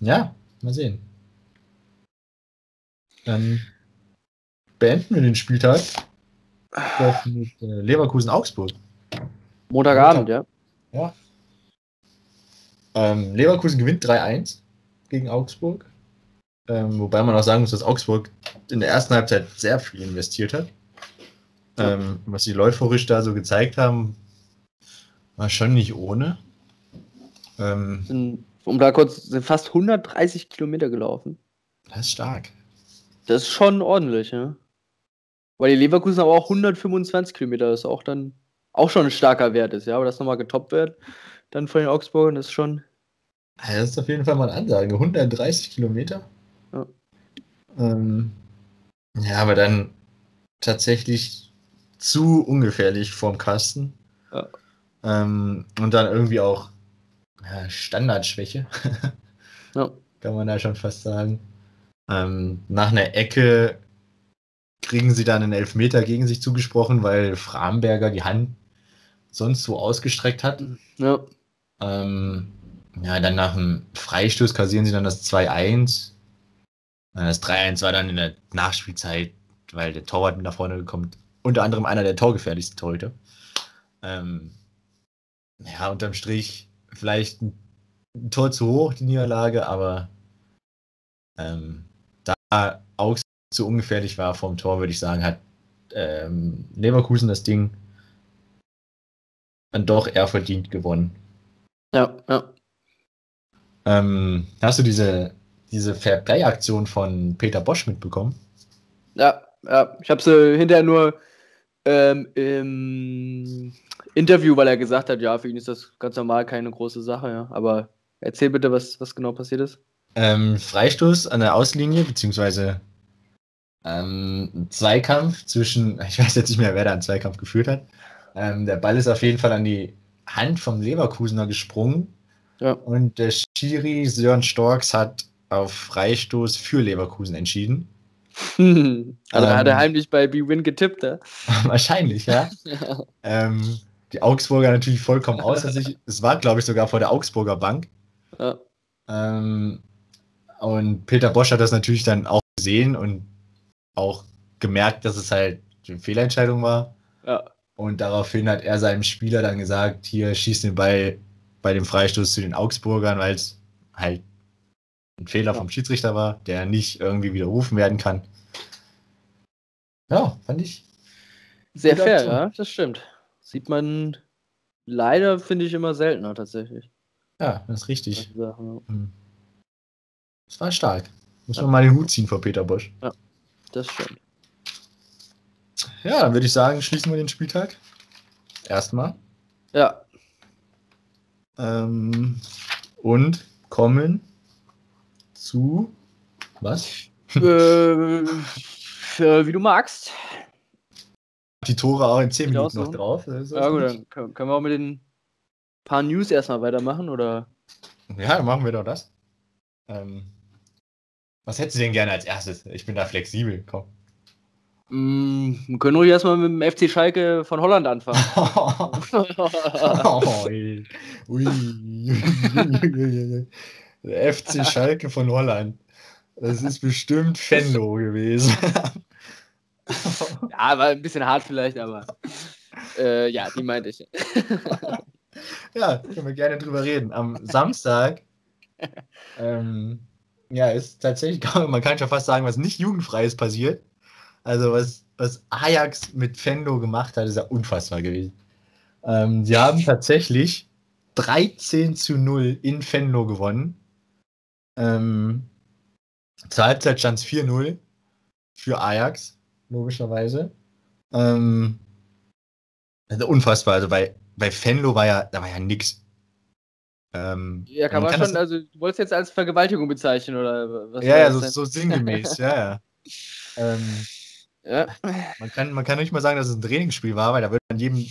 ja, mal sehen. Dann beenden wir den Spieltag mit äh, Leverkusen-Augsburg. Montagabend, Montag. ja. Ja. Ähm, Leverkusen gewinnt 3-1 gegen Augsburg. Ähm, wobei man auch sagen muss, dass Augsburg in der ersten Halbzeit sehr viel investiert hat. Ähm, was die läuferisch da so gezeigt haben, war schon nicht ohne. Ähm, um da kurz, sind fast 130 Kilometer gelaufen. Das ist stark. Das ist schon ordentlich, ja. Weil die Leverkusen aber auch 125 Kilometer, das ist auch dann auch schon ein starker Wert ist, ja. Aber das nochmal getoppt wird, dann von den Augsburgern, ist schon. Das ist auf jeden Fall mal eine Ansage. 130 Kilometer. Ja. Ähm, ja, aber dann tatsächlich zu ungefährlich vorm Kasten. Ja. Ähm, und dann irgendwie auch ja, Standardschwäche. ja. Kann man da schon fast sagen. Ähm, nach einer Ecke kriegen sie dann einen Elfmeter gegen sich zugesprochen, weil Framberger die Hand sonst so ausgestreckt hat. Ja. Ähm, ja, dann nach dem Freistoß kassieren sie dann das 2-1. Das 3-1 war dann in der Nachspielzeit, weil der Torwart nach vorne gekommen Unter anderem einer der torgefährlichsten Torhüter. Ähm, ja, unterm Strich vielleicht ein, Tor zu hoch, die Niederlage, aber ähm, Augsburg zu ungefährlich war vom Tor, würde ich sagen, hat ähm, Leverkusen das Ding dann doch eher verdient gewonnen. Ja, ja. Ähm, hast du diese, diese Fair-Play-Aktion von Peter Bosch mitbekommen? Ja, ja. Ich habe sie hinterher nur ähm, im Interview, weil er gesagt hat, ja, für ihn ist das ganz normal, keine große Sache, ja. Aber erzähl bitte, was, was genau passiert ist. Ähm, Freistoß an der Auslinie, beziehungsweise ähm, Zweikampf zwischen, ich weiß jetzt nicht mehr, wer da einen Zweikampf geführt hat. Ähm, der Ball ist auf jeden Fall an die Hand vom Leverkusener gesprungen. Ja. Und der Schiri Sören Storks hat auf Freistoß für Leverkusen entschieden. also ähm, hat er heimlich bei B-Win getippt, ja? Wahrscheinlich, ja. ähm, die Augsburger natürlich vollkommen außer sich. Es war, glaube ich, sogar vor der Augsburger Bank. Ja. Ähm, und Peter Bosch hat das natürlich dann auch gesehen und auch gemerkt, dass es halt eine Fehlentscheidung war. Ja. Und daraufhin hat er seinem Spieler dann gesagt, hier schießt den Ball bei dem Freistoß zu den Augsburgern, weil es halt ein Fehler vom Schiedsrichter war, der nicht irgendwie widerrufen werden kann. Ja, fand ich. Sehr fair, Aktion. ja, das stimmt. Sieht man leider, finde ich, immer seltener tatsächlich. Ja, das ist richtig. Hm. Das war stark. Muss ja. man mal den Hut ziehen vor Peter Bosch. Ja, das stimmt. Ja, dann würde ich sagen, schließen wir den Spieltag. Erstmal. Ja. Ähm, und kommen zu was? Äh, wie du magst. Die Tore auch in 10 Minuten noch drauf. Ja, gut, dann können wir auch mit den paar News erstmal weitermachen, oder? Ja, dann machen wir doch das. Ähm, was hättest du denn gerne als erstes? Ich bin da flexibel, komm. Mm, wir können ruhig erstmal mit dem FC Schalke von Holland anfangen. oh, ui, ui, Der FC Schalke von Holland. Das ist bestimmt Fendo gewesen. ja, war ein bisschen hart vielleicht, aber äh, ja, die meinte ich. ja, können wir gerne drüber reden. Am Samstag ähm, ja, ist tatsächlich, man kann schon fast sagen, was nicht jugendfreies passiert. Also was, was Ajax mit Fendo gemacht hat, ist ja unfassbar gewesen. Ähm, sie haben tatsächlich 13 zu 0 in Fendo gewonnen. Ähm, zur Halbzeit stand es 4-0 für Ajax, logischerweise. Ähm, also unfassbar. Also bei, bei Fenlo war ja, da war ja nix. Ähm, ja, kann man, kann schon, also du wolltest jetzt als Vergewaltigung bezeichnen, oder was? Ja, ja, so, so, sinngemäß, ja, ja. Ähm, ja. Man, kann, man kann nicht mal sagen, dass es ein Trainingsspiel war, weil da würde man jedem,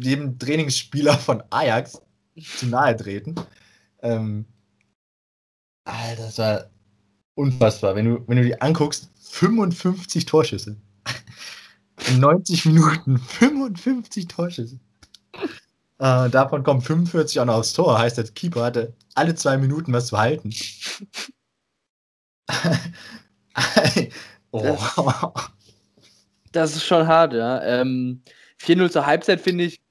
jedem Trainingsspieler von Ajax zu nahe treten. Ähm, Alter, das war unfassbar. Wenn du, wenn du die anguckst, 55 Torschüsse. In 90 Minuten 55 Torschüsse. Äh, davon kommen 45 auch noch aufs Tor. Heißt, der Keeper hatte alle zwei Minuten was zu halten. oh. das, das, ist schon hart, ja. Ähm, 4-0 zur Halbzeit finde ich,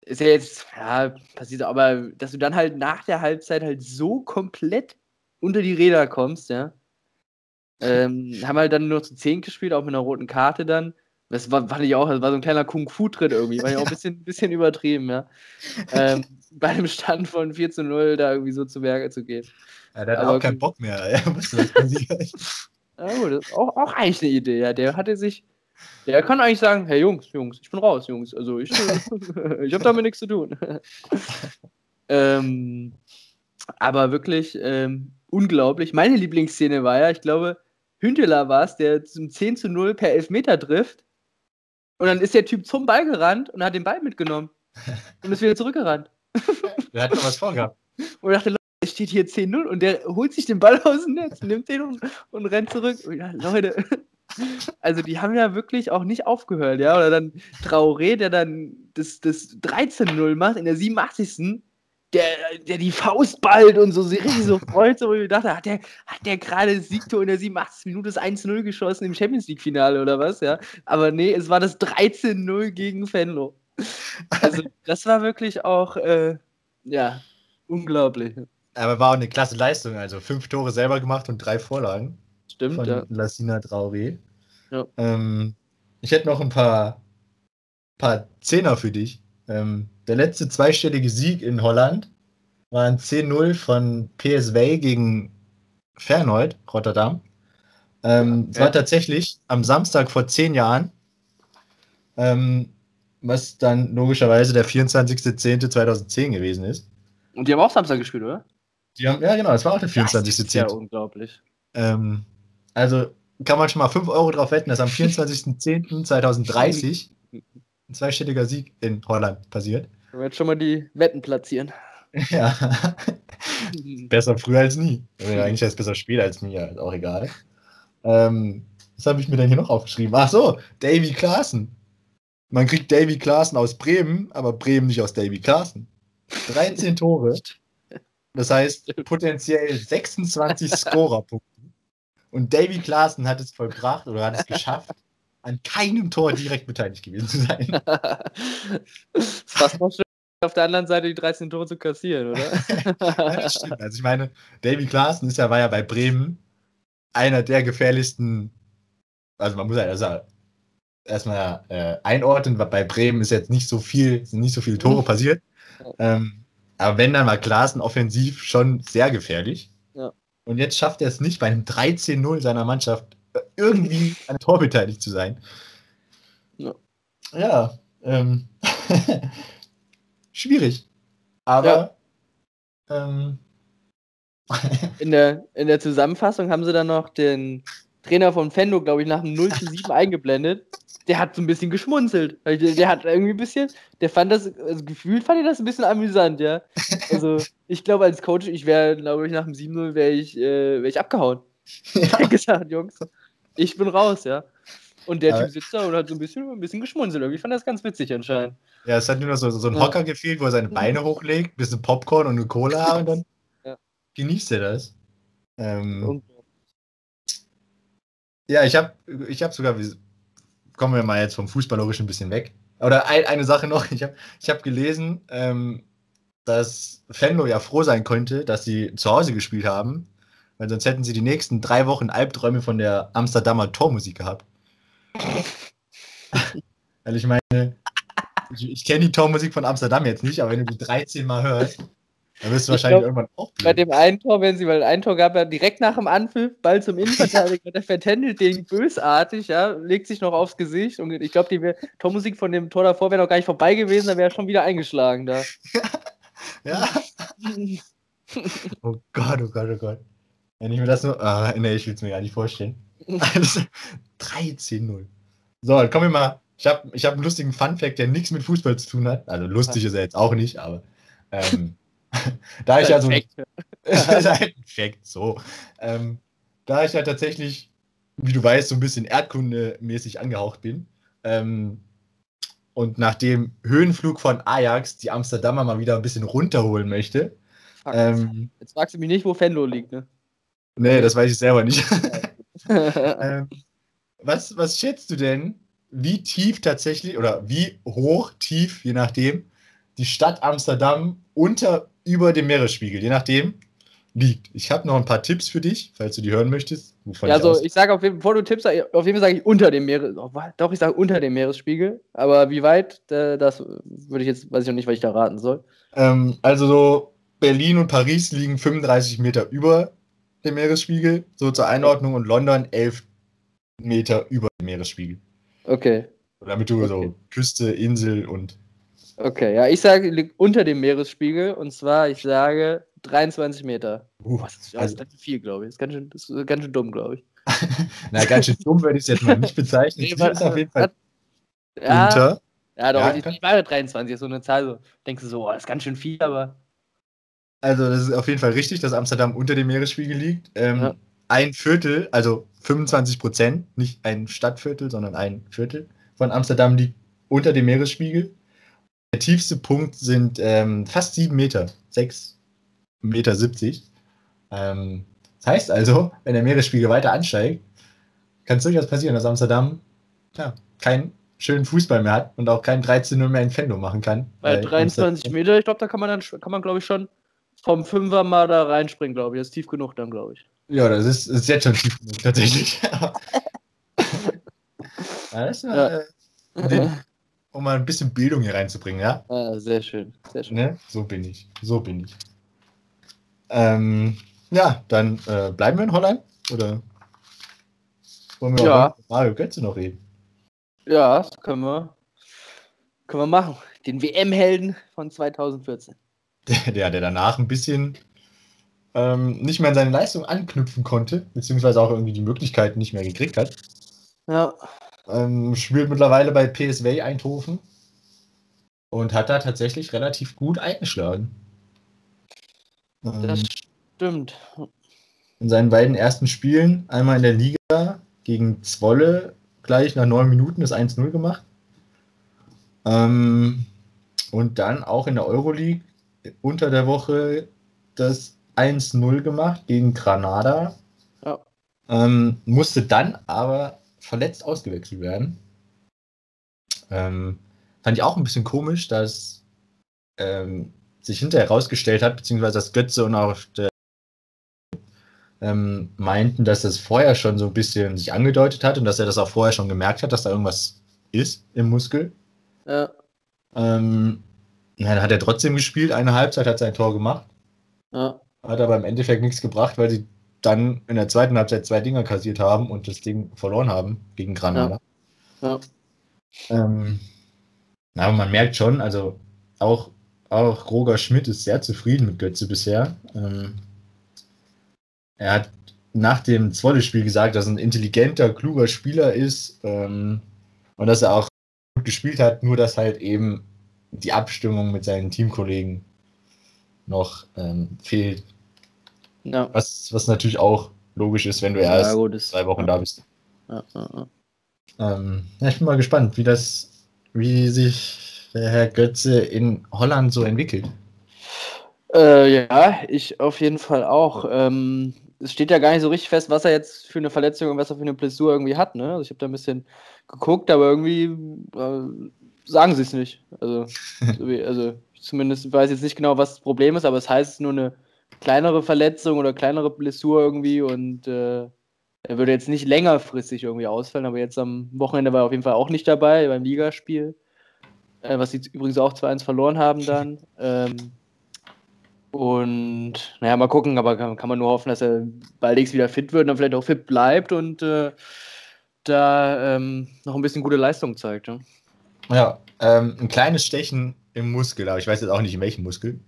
ist ja jetzt, ja, passiert, aber dass du dann halt nach der Halbzeit halt so komplett unter die Räder kommst, ja. Ähm, haben halt dann nur zu 10 gespielt, auch mit einer roten Karte dann. Das war, fand ich auch, das war so ein kleiner Kung-Fu-Tritt irgendwie, war ja auch ein bisschen, bisschen übertrieben, ja. Ähm, bei einem Stand von 4 zu 0 da irgendwie so zu Werke zu gehen. Ja, der hat Aber, auch keinen Bock mehr, ja, ja, gut, das ist auch, auch eigentlich eine Idee, ja. Der hatte sich, der kann eigentlich sagen, hey Jungs, Jungs, ich bin raus, Jungs. Also ich, ich habe damit nichts zu tun. ähm, aber wirklich ähm, unglaublich. Meine Lieblingsszene war ja, ich glaube, Hünteler war es, der zum 10 zu 0 per Elfmeter trifft und dann ist der Typ zum Ball gerannt und hat den Ball mitgenommen. Und ist wieder zurückgerannt. Der hat noch was vorgehabt. Und dachte, es steht hier 10-0 und der holt sich den Ball aus dem Netz, nimmt den und, und rennt zurück. Und ja, Leute, Also die haben ja wirklich auch nicht aufgehört, ja. Oder dann Traoré, der dann das, das 13-0 macht in der 87 der, der die Faust ballt und so sich richtig so freut, so wie ich dachte, hat der, hat der gerade Siegtor in der 87 Minute das 1-0 geschossen im Champions League-Finale oder was, ja? Aber nee, es war das 13-0 gegen Fenlo. Also, das war wirklich auch, äh, ja, unglaublich. Aber war auch eine klasse Leistung, also fünf Tore selber gemacht und drei Vorlagen. Stimmt, von ja. Lassina Traoré. Ja. Ähm, ich hätte noch ein paar, paar Zehner für dich. Ähm, der letzte zweistellige Sieg in Holland war ein 10-0 von PSV gegen Feyenoord, Rotterdam. Ähm, Es Ja. war tatsächlich am Samstag vor zehn Jahren, ähm, was dann logischerweise der 24.10.2010 gewesen ist. Und die haben auch Samstag gespielt, oder? Die haben, ja, genau, es war auch der Das ist 24.10. ja unglaublich. Ähm, also kann man schon mal 5 Euro drauf wetten, dass am 24.10.2030 ein zweistelliger Sieg in Holland passiert. Können wir jetzt schon mal die Wetten platzieren. Ja, besser früh als nie. Oder eigentlich heißt besser später als nie, ist auch egal. Ähm, was habe ich mir denn hier noch aufgeschrieben? Ach so, Davy Klaassen. Man kriegt Davy Klaassen aus Bremen, aber Bremen nicht aus Davy Klaassen. 13 Tore. Das heißt potenziell 26 Scorerpunkte. Und Davy Klaassen hat es vollbracht oder hat es geschafft, an keinem Tor direkt beteiligt gewesen zu sein. fast noch schön, auf der anderen Seite die 13 Tore zu kassieren, oder? Ja, das stimmt. Also ich meine, Davy Klaassen ist ja, war ja bei Bremen einer der gefährlichsten, also man muss ja also erstmal äh, einordnen, weil bei Bremen ist jetzt nicht so viel, sind nicht so viele Tore passiert. Ähm, aber wenn dann mal Klaassen offensiv schon sehr gefährlich. Ja. Und jetzt schafft er es nicht, bei einem 13-0 seiner Mannschaft irgendwie an Tor beteiligt zu sein. Ja. Ja, ähm, schwierig. Aber ähm, In der, in der Zusammenfassung haben sie dann noch den Trainer von Fendo, glaube ich, nach dem 0 zu 7 eingeblendet. Der hat so ein bisschen geschmunzelt. Der, der hat irgendwie ein bisschen, der fand das, also gefühlt fand ich das ein bisschen amüsant, ja. Also ich glaube, als Coach, ich wäre, glaube ich, nach dem 7-0 wäre ich, äh, wär ich abgehauen. Ja, gesagt, Jungs, ich bin raus, ja. Und der Aber- Typ sitzt da und hat so ein bisschen, ein bisschen geschmunzelt. Irgendwie. Ich fand das ganz witzig anscheinend. ja, es hat nur noch so, so ein Ja. Hocker gefehlt, wo er seine Beine hochlegt, bisschen Popcorn und eine Cola und dann Ja. genießt er das. Ähm, Ja, ich habe ich hab sogar, kommen wir mal jetzt vom Fußballerischen ein bisschen weg. Oder ein, eine Sache noch, ich habe ich hab gelesen, ähm, dass Fenlo ja froh sein könnte, dass sie zu Hause gespielt haben, weil sonst hätten sie die nächsten drei Wochen Albträume von der Amsterdamer Tormusik gehabt. weil ich meine, ich, ich kenne die Tormusik von Amsterdam jetzt nicht, aber wenn du die 13 Mal hörst, dann wirst du Ich wahrscheinlich glaub, irgendwann auch Bei blöd. dem einen Tor, wenn sie, weil ein Tor gab ja direkt nach dem Anpfiff, Ball zum Innenverteidiger, der vertändelt den bösartig, ja, legt sich noch aufs Gesicht und ich glaube, die Tormusik von dem Tor davor wäre noch gar nicht vorbei gewesen, dann wäre er schon wieder eingeschlagen da. Ja. Oh Gott, oh Gott, oh Gott. Wenn ich mir das nur. Ah, nee, ich will es mir gar nicht vorstellen. Also, 13-0. So, dann kommen wir mal. Ich habe ich hab einen lustigen Fun-Fact, der nichts mit Fußball zu tun hat. Also, lustig ist er jetzt auch nicht, aber. Ähm, da ich ja so. Perfekt. Das ist halt ein Fact, so. Ähm, da ich ja tatsächlich, wie du weißt, so ein bisschen erdkundemäßig angehaucht bin. Ähm, und nach dem Höhenflug von Ajax die Amsterdamer mal wieder ein bisschen runterholen möchte. Fuck. Ähm, Jetzt fragst du mich nicht, wo Fenlo liegt, ne? Nee, das weiß ich selber nicht. ähm, was, was schätzt du denn, wie tief tatsächlich oder wie hoch, tief, je nachdem, die Stadt Amsterdam unter über dem Meeresspiegel, je nachdem, liegt? Ich habe noch ein paar Tipps für dich, falls du die hören möchtest. Ja, ich also ich sage auf jeden Fall, bevor du tippst, auf jeden Fall sage ich unter dem Meeres. oh, Doch, ich sage unter dem Meeresspiegel. Aber wie weit, das würde ich jetzt, weiß ich noch nicht, was ich da raten soll. Ähm, also so Berlin und Paris liegen 35 Meter über dem Meeresspiegel, so zur Einordnung, und London 11 Meter über dem Meeresspiegel. Okay. Damit du Okay. so Küste, Insel und Okay, ja, ich sage, liegt unter dem Meeresspiegel und zwar, ich sage 23 Meter. uh, Das ist, also, das ist ganz schön viel, glaube ich. Das ist ganz schön, das ist ganz schön dumm, glaube ich. na, ganz schön dumm würde ich es jetzt mal nicht bezeichnen. Nee, wa- ist auf jeden Fall Ja, unter. ja doch, Ja, ich, ich war 23, ist so eine Zahl, so denkst du so, oh, das ist ganz schön viel, aber Also das ist auf jeden Fall richtig, dass Amsterdam unter dem Meeresspiegel liegt. Ähm, Ja. ein Viertel, also 25 Prozent, nicht ein Stadtviertel, sondern ein Viertel von Amsterdam liegt unter dem Meeresspiegel. Der tiefste Punkt sind ähm, fast 7 Meter, 6 Meter 70. Ähm, das heißt also, wenn der Meeresspiegel weiter ansteigt, kann es durchaus passieren, dass Amsterdam ja, keinen schönen Fußball mehr hat und auch kein 13-0 mehr in Fendo machen kann. Bei 23 Meter, ich glaube, da kann man dann, kann man, glaube ich, schon vom Fünfer mal da reinspringen, glaube ich. Das ist tief genug dann, glaube ich. Ja, das ist, ist jetzt schon tief genug, tatsächlich. ja, das ja. Äh, den, um mal ein bisschen Bildung hier reinzubringen, ja? Ah, sehr schön, sehr schön. Ne? So bin ich, so bin ich. Ähm, ja, dann äh, bleiben wir in Holland, oder wollen wir ja. mit Mario Götze noch reden? Ja, das können wir, können wir machen. Den WM-Helden von 2014. Der, der, der danach ein bisschen ähm, nicht mehr an seine Leistung anknüpfen konnte, beziehungsweise auch irgendwie die Möglichkeiten nicht mehr gekriegt hat. Ja. Ähm, spielt mittlerweile bei PSV Eindhoven und hat da tatsächlich relativ gut eingeschlagen. Ähm, das stimmt. In seinen beiden ersten Spielen, einmal in der Liga gegen Zwolle, gleich nach neun Minuten das 1-0 gemacht. Ähm, und dann auch in der Euroleague unter der Woche das 1-0 gemacht gegen Granada. Ja. Ähm, musste dann aber verletzt ausgewechselt werden. Ähm, fand ich auch ein bisschen komisch, dass ähm, sich hinterher herausgestellt hat, beziehungsweise dass Götze und auch der ähm, meinten, dass das vorher schon so ein bisschen sich angedeutet hat und dass er das auch vorher schon gemerkt hat, dass da irgendwas ist im Muskel. Ja. Ähm, na, dann hat er trotzdem gespielt, eine Halbzeit hat sein Tor gemacht. Ja. Hat aber im Endeffekt nichts gebracht, weil sie dann in der zweiten Halbzeit zwei Dinger kassiert haben und das Ding verloren haben gegen Granada. Ja. Ähm, na, aber man merkt schon, also auch, auch Roger Schmidt ist sehr zufrieden mit Götze bisher. Ähm, er hat nach dem Zwolle-Spiel gesagt, dass er ein intelligenter, kluger Spieler ist ähm, und dass er auch gut gespielt hat, nur dass halt eben die Abstimmung mit seinen Teamkollegen noch ähm, fehlt. Ja. Was, was natürlich auch logisch ist, wenn du erst ja, gut, ist, zwei Wochen ja. da bist. Ähm, ich bin mal gespannt, wie das, wie sich der Herr Götze in Holland so entwickelt. Äh, ja, ich auf jeden Fall auch. Ähm, es steht ja gar nicht so richtig fest, was er jetzt für eine Verletzung und was er für eine Blessur irgendwie hat. Ne? Also ich habe da ein bisschen geguckt, aber irgendwie äh, sagen sie es nicht. Also, also zumindest weiß ich jetzt nicht genau, was das Problem ist, aber es heißt, es ist nur eine kleinere Verletzung oder kleinere Blessur irgendwie und äh, er würde jetzt nicht längerfristig irgendwie ausfallen, aber jetzt am Wochenende war er auf jeden Fall auch nicht dabei beim Ligaspiel, äh, was sie übrigens auch 2-1 verloren haben dann. Ähm, und naja, mal gucken, aber kann, kann, man nur hoffen, dass er baldigst wieder fit wird und dann vielleicht auch fit bleibt und äh, da ähm, noch ein bisschen gute Leistung zeigt. Ja, ja ähm, ein kleines Stechen im Muskel, aber ich weiß jetzt auch nicht in welchem Muskel.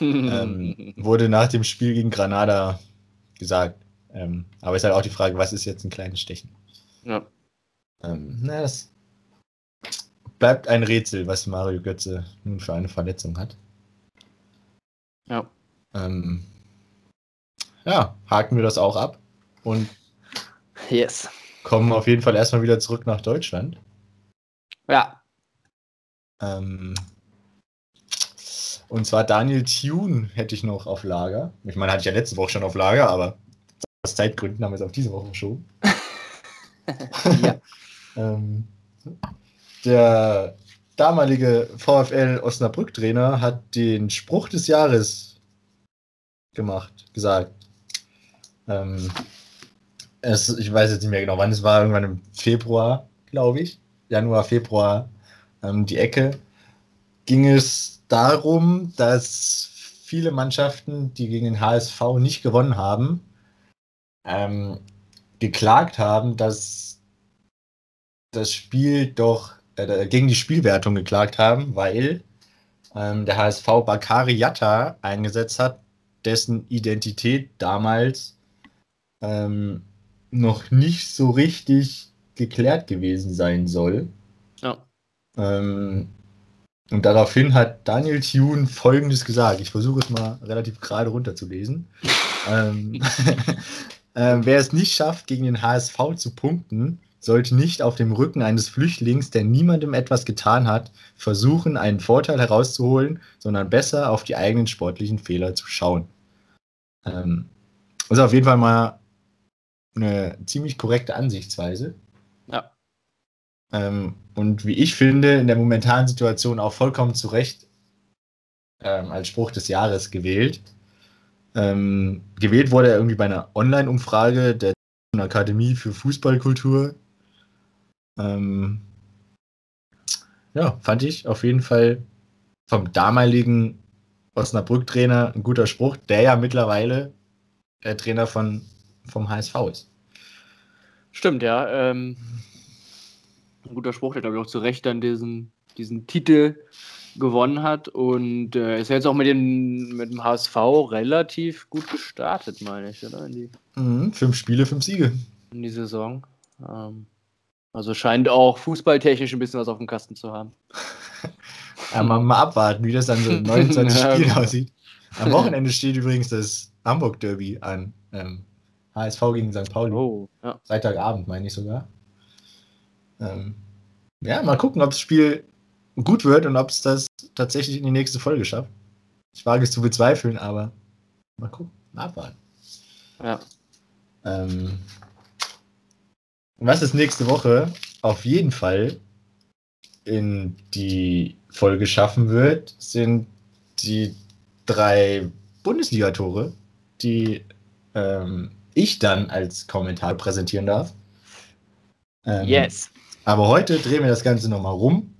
ähm, wurde nach dem Spiel gegen Granada gesagt. Ähm, aber ist halt auch die Frage, was ist jetzt ein kleines Stechen? Ja. Ähm, na, das bleibt ein Rätsel, was Mario Götze nun für eine Verletzung hat. Ja. Ähm, ja, haken wir das auch ab und yes. kommen auf jeden Fall erstmal wieder zurück nach Deutschland. Ja. Ähm, und zwar Daniel Thune hätte ich noch auf Lager. Ich meine, hatte ich ja letzte Woche schon auf Lager, aber aus Zeitgründen haben wir es auf diese Woche verschoben. ja. ähm, der damalige VfL Osnabrück-Trainer hat den Spruch des Jahres gemacht, gesagt. Ähm, es, ich weiß jetzt nicht mehr genau, wann es war, irgendwann im Februar, glaube ich. Januar, Februar, ähm, die Ecke. Ging es darum, dass viele Mannschaften, die gegen den HSV nicht gewonnen haben, ähm, geklagt haben, dass das Spiel doch äh, gegen die Spielwertung geklagt haben, weil ähm, der HSV Bakari Yatta eingesetzt hat, dessen Identität damals ähm, noch nicht so richtig geklärt gewesen sein soll. Ja. Ähm, und daraufhin hat Daniel Thune folgendes gesagt. Ich versuche es mal relativ gerade runterzulesen. ähm, Äh, wer es nicht schafft, gegen den HSV zu punkten, sollte nicht auf dem Rücken eines Flüchtlings, der niemandem etwas getan hat, versuchen, einen Vorteil herauszuholen, sondern besser auf die eigenen sportlichen Fehler zu schauen. Ähm, ist auf jeden Fall mal eine ziemlich korrekte Ansichtsweise. Ähm, und wie ich finde, in der momentanen Situation auch vollkommen zu Recht ähm, als Spruch des Jahres gewählt. Ähm, gewählt wurde er irgendwie bei einer Online-Umfrage der Akademie für Fußballkultur. Ähm, ja, fand ich auf jeden Fall vom damaligen Osnabrück-Trainer ein guter Spruch, der ja mittlerweile der Trainer von, vom HSV ist. Stimmt, ja. Ähm, ein guter Spruch, der glaube ich auch zu Recht dann diesen, diesen Titel gewonnen hat und äh, ist jetzt auch mit dem, mit dem HSV relativ gut gestartet, meine ich, oder? Die, mhm, fünf Spiele, fünf Siege. In die Saison. Ähm, also scheint auch fußballtechnisch ein bisschen was auf dem Kasten zu haben. ja, mal, mal abwarten, wie das dann so in 29 ja, Spielen aussieht. Am Wochenende steht übrigens das Hamburg Derby an. Ähm, HSV gegen St. Pauli. Oh, ja. Freitagabend, meine ich sogar. Ähm, ja, mal gucken, ob das Spiel gut wird und ob es das tatsächlich in die nächste Folge schafft. Ich wage es zu bezweifeln, aber mal gucken, mal abwarten. Ja. Ähm, was es nächste Woche auf jeden Fall in die Folge schaffen wird, sind die drei Bundesligatore, die ähm, ich dann als Kommentar präsentieren darf. Ähm, yes. Aber heute drehen wir das Ganze nochmal rum.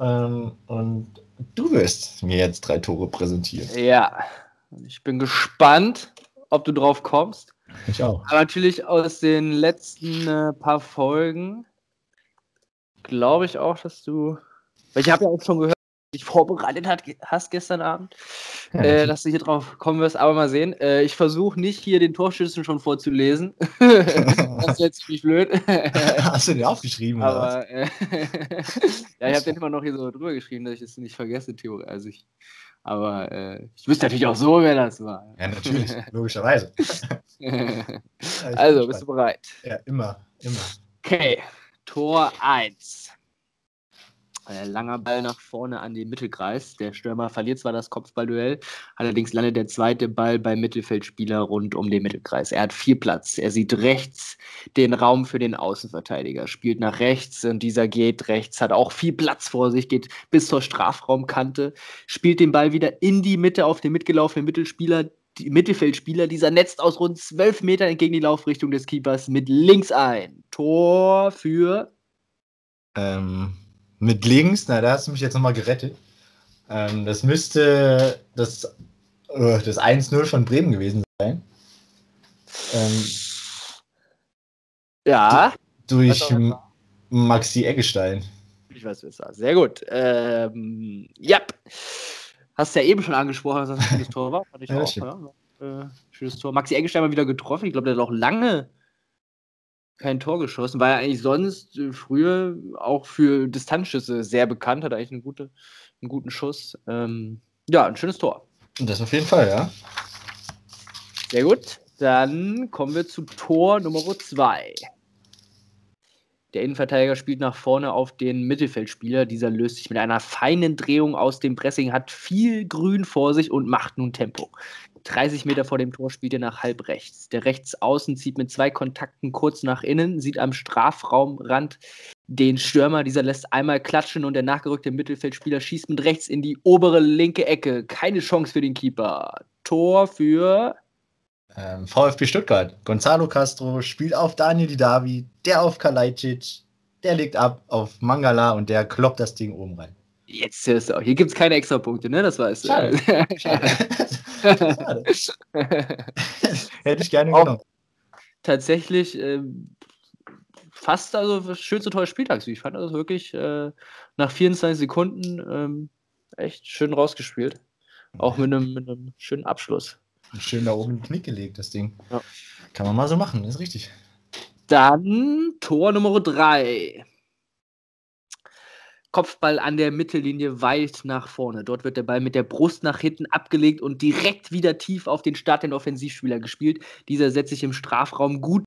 Ähm, und du wirst mir jetzt drei Tore präsentieren. Ja. Ich bin gespannt, ob du drauf kommst. Ich auch. Aber natürlich aus den letzten äh, paar Folgen glaube ich auch, dass du. Weil ich habe ja auch schon gehört, dich vorbereitet hat, hast gestern Abend, ja, äh, dass du hier drauf kommen wirst. Aber mal sehen. Äh, ich versuche nicht hier den Torschützen schon vorzulesen. das ist jetzt ziemlich blöd. hast du den aufgeschrieben? Aber äh, ja, ich habe den immer noch hier so drüber geschrieben, dass ich es nicht vergesse, Theorie. Also ich, aber äh, ich wüsste natürlich auch so, wer das war. Ja, natürlich, logischerweise. also, bist du bereit? Ja, immer, immer. Okay, Tor 1. Äh, langer Ball nach vorne an den Mittelkreis. Der Stürmer verliert zwar das Kopfballduell, allerdings landet der zweite Ball beim Mittelfeldspieler rund um den Mittelkreis. Er hat viel Platz. Er sieht rechts den Raum für den Außenverteidiger, spielt nach rechts und dieser geht rechts, hat auch viel Platz vor sich, geht bis zur Strafraumkante, spielt den Ball wieder in die Mitte auf den mitgelaufenen Mittelspieler. Die Mittelfeldspieler, dieser netzt aus rund zwölf Metern entgegen die Laufrichtung des Keepers mit links ein. Tor für. Ähm, mit links, na, da hast du mich jetzt nochmal gerettet. Ähm, das müsste das, äh, das 1-0 von Bremen gewesen sein. Ähm, ja. Durch Maxi Eggestein. Ich weiß, wer es war. Sehr gut. Ähm, ja. Hast du ja eben schon angesprochen, dass das ein schönes Tor war. Fand ich ja, auch. Ja. Äh, schönes Tor. Maxi Eggestein mal wieder getroffen. Ich glaube, der hat auch lange kein Tor geschossen. War ja eigentlich sonst äh, früher auch für Distanzschüsse sehr bekannt, hat eigentlich eine gute, einen guten Schuss. Ähm, ja, ein schönes Tor. Das auf jeden Fall, ja. Sehr gut. Dann kommen wir zu Tor Nummer 2. Der Innenverteidiger spielt nach vorne auf den Mittelfeldspieler. Dieser löst sich mit einer feinen Drehung aus dem Pressing, hat viel Grün vor sich und macht nun Tempo. 30 Meter vor dem Tor spielt er nach halb rechts. Der Rechtsaußen zieht mit zwei Kontakten kurz nach innen, sieht am Strafraumrand den Stürmer. Dieser lässt einmal klatschen und der nachgerückte Mittelfeldspieler schießt mit rechts in die obere linke Ecke. Keine Chance für den Keeper. Tor für ähm, VfB Stuttgart. Gonzalo Castro spielt auf Daniel Didavi, der auf Kalajdzic, der legt ab auf Mangala und der kloppt das Ding oben rein. Jetzt hörst du auch. Hier gibt es keine Extrapunkte, ne? Das weißt du. Schade. Schade. Schade. Hätte ich gerne genommen. Tatsächlich ähm, fast also das schönste Tor des Spieltags. Ich fand das wirklich äh, nach 24 Sekunden ähm, echt schön rausgespielt. Auch mit einem, mit einem schönen Abschluss. Schön da oben in den Knick gelegt, das Ding. Ja. Kann man mal so machen, ist richtig. Dann Tor Nummer 3. Kopfball an der Mittellinie weit nach vorne. Dort wird der Ball mit der Brust nach hinten abgelegt und direkt wieder tief auf den startenden Offensivspieler gespielt. Dieser setzt sich im Strafraum gut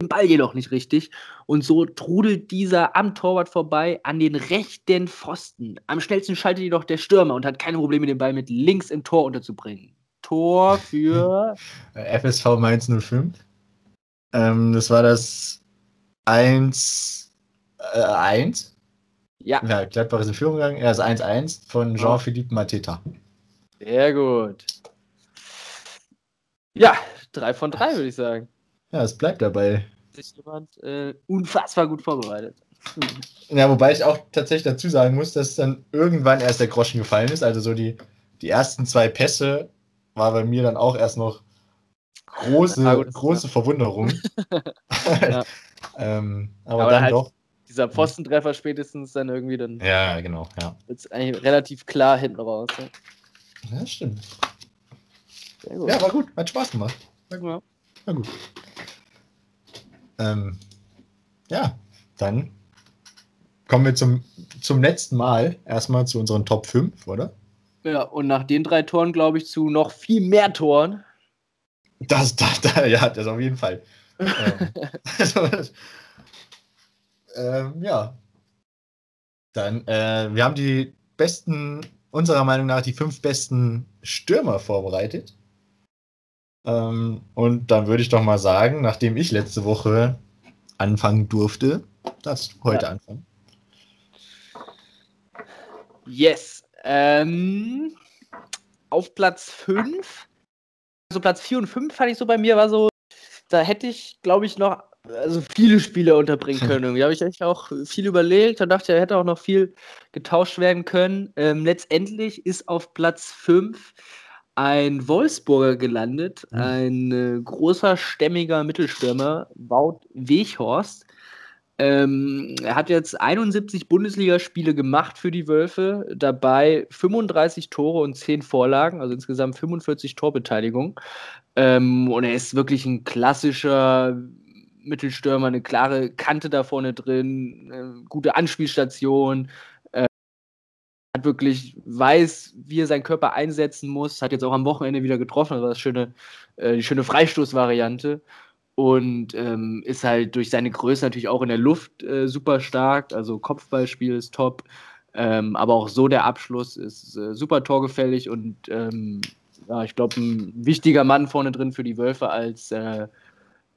den Ball jedoch nicht richtig. Und so trudelt dieser am Torwart vorbei an den rechten Pfosten. Am schnellsten schaltet jedoch der Stürmer und hat keine Probleme, den Ball mit links im Tor unterzubringen. Tor für FSV Mainz 05. Ähm, das war das 1 äh, 1. Ja. Ja, Gladbach ist in Führung gegangen. Er ist 1-1 von Jean-Philippe Mateta. Sehr gut. Ja, drei von drei, würde ich sagen. Ja, es bleibt dabei. Sich jemand äh, unfassbar gut vorbereitet. Ja, wobei ich auch tatsächlich dazu sagen muss, dass dann irgendwann erst der Groschen gefallen ist. Also so die, die ersten zwei Pässe war bei mir dann auch erst noch große, Ah, gut, große. Verwunderung. Ähm, aber, Aber dann halt- doch. Dieser Pfostentreffer spätestens dann irgendwie dann Ja, genau, ja. jetzt eigentlich relativ klar hinten raus. Ne? Ja, stimmt. Gut. Ja, war gut. Hat Spaß gemacht. Ja. War gut. Ähm, ja, dann kommen wir zum, zum letzten Mal erstmal zu unseren Top 5, oder? ja, und nach den drei Toren glaube ich zu noch viel mehr Toren. Das, das, das ja, das auf jeden Fall. ähm, also, ähm, ja. Dann, äh, wir haben die besten, unserer Meinung nach, die fünf besten Stürmer vorbereitet. Ähm, und dann würde ich doch mal sagen, nachdem ich letzte Woche anfangen durfte, darfst du heute Ja. anfangen. Yes. Ähm, auf Platz 5, also Platz 4 und 5 fand ich so bei mir, war so, da hätte ich, glaube ich, noch also viele Spiele unterbringen können. Irgendwie habe ich echt auch viel überlegt. Da dachte ich, da hätte auch noch viel getauscht werden können. Ähm, letztendlich ist auf Platz 5 ein Wolfsburger gelandet, Mhm. ein äh, großer, stämmiger Mittelstürmer, Wout Weghorst. Ähm, er hat jetzt 71 Bundesligaspiele gemacht für die Wölfe, dabei 35 Tore und 10 Vorlagen, also insgesamt 45 Torbeteiligung. Ähm, und er ist wirklich ein klassischer Mittelstürmer, eine klare Kante da vorne drin, gute Anspielstation, äh, hat wirklich weiß, wie er seinen Körper einsetzen muss, hat jetzt auch am Wochenende wieder getroffen, das war das schöne, äh, die schöne Freistoßvariante und ähm, ist halt durch seine Größe natürlich auch in der Luft äh, super stark. Also Kopfballspiel ist top, ähm, aber auch so der Abschluss ist äh, super torgefällig und ähm, ja, ich glaube, ein wichtiger Mann vorne drin für die Wölfe als, äh,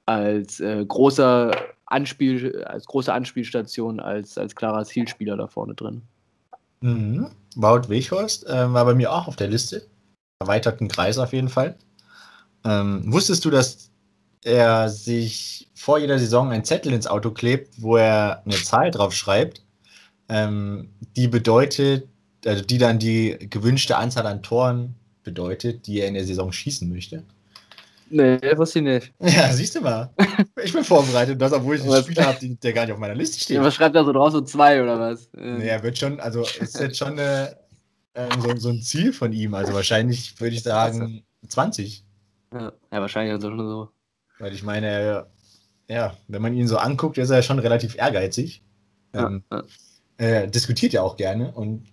als äh, großer Anspiel, als große Anspielstation, als, als klarer Zielspieler da vorne drin. Mhm. Wout Weghorst äh, war bei mir auch auf der Liste. Erweiterten Kreis auf jeden Fall. Ähm, wusstest du, dass er sich vor jeder Saison einen Zettel ins Auto klebt, wo er eine Zahl drauf schreibt, ähm, die bedeutet, also die dann die gewünschte Anzahl an Toren bedeutet, die er in der Saison schießen möchte? Nee, wusste ich nicht. Ja, siehst du mal. Ich bin vorbereitet, das, obwohl ich einen? Spieler habe, der gar nicht auf meiner Liste steht. Ja, was schreibt er so drauf? So zwei oder was? Ähm, Nee, er wird schon, also ist jetzt schon eine, ähm, so, so ein Ziel von ihm. Also wahrscheinlich würde ich sagen 20. ja, ja, wahrscheinlich also schon so. Weil ich meine, ja, wenn man ihn so anguckt, ist er schon relativ ehrgeizig. Ja, Ähm, ja. Er diskutiert ja auch gerne und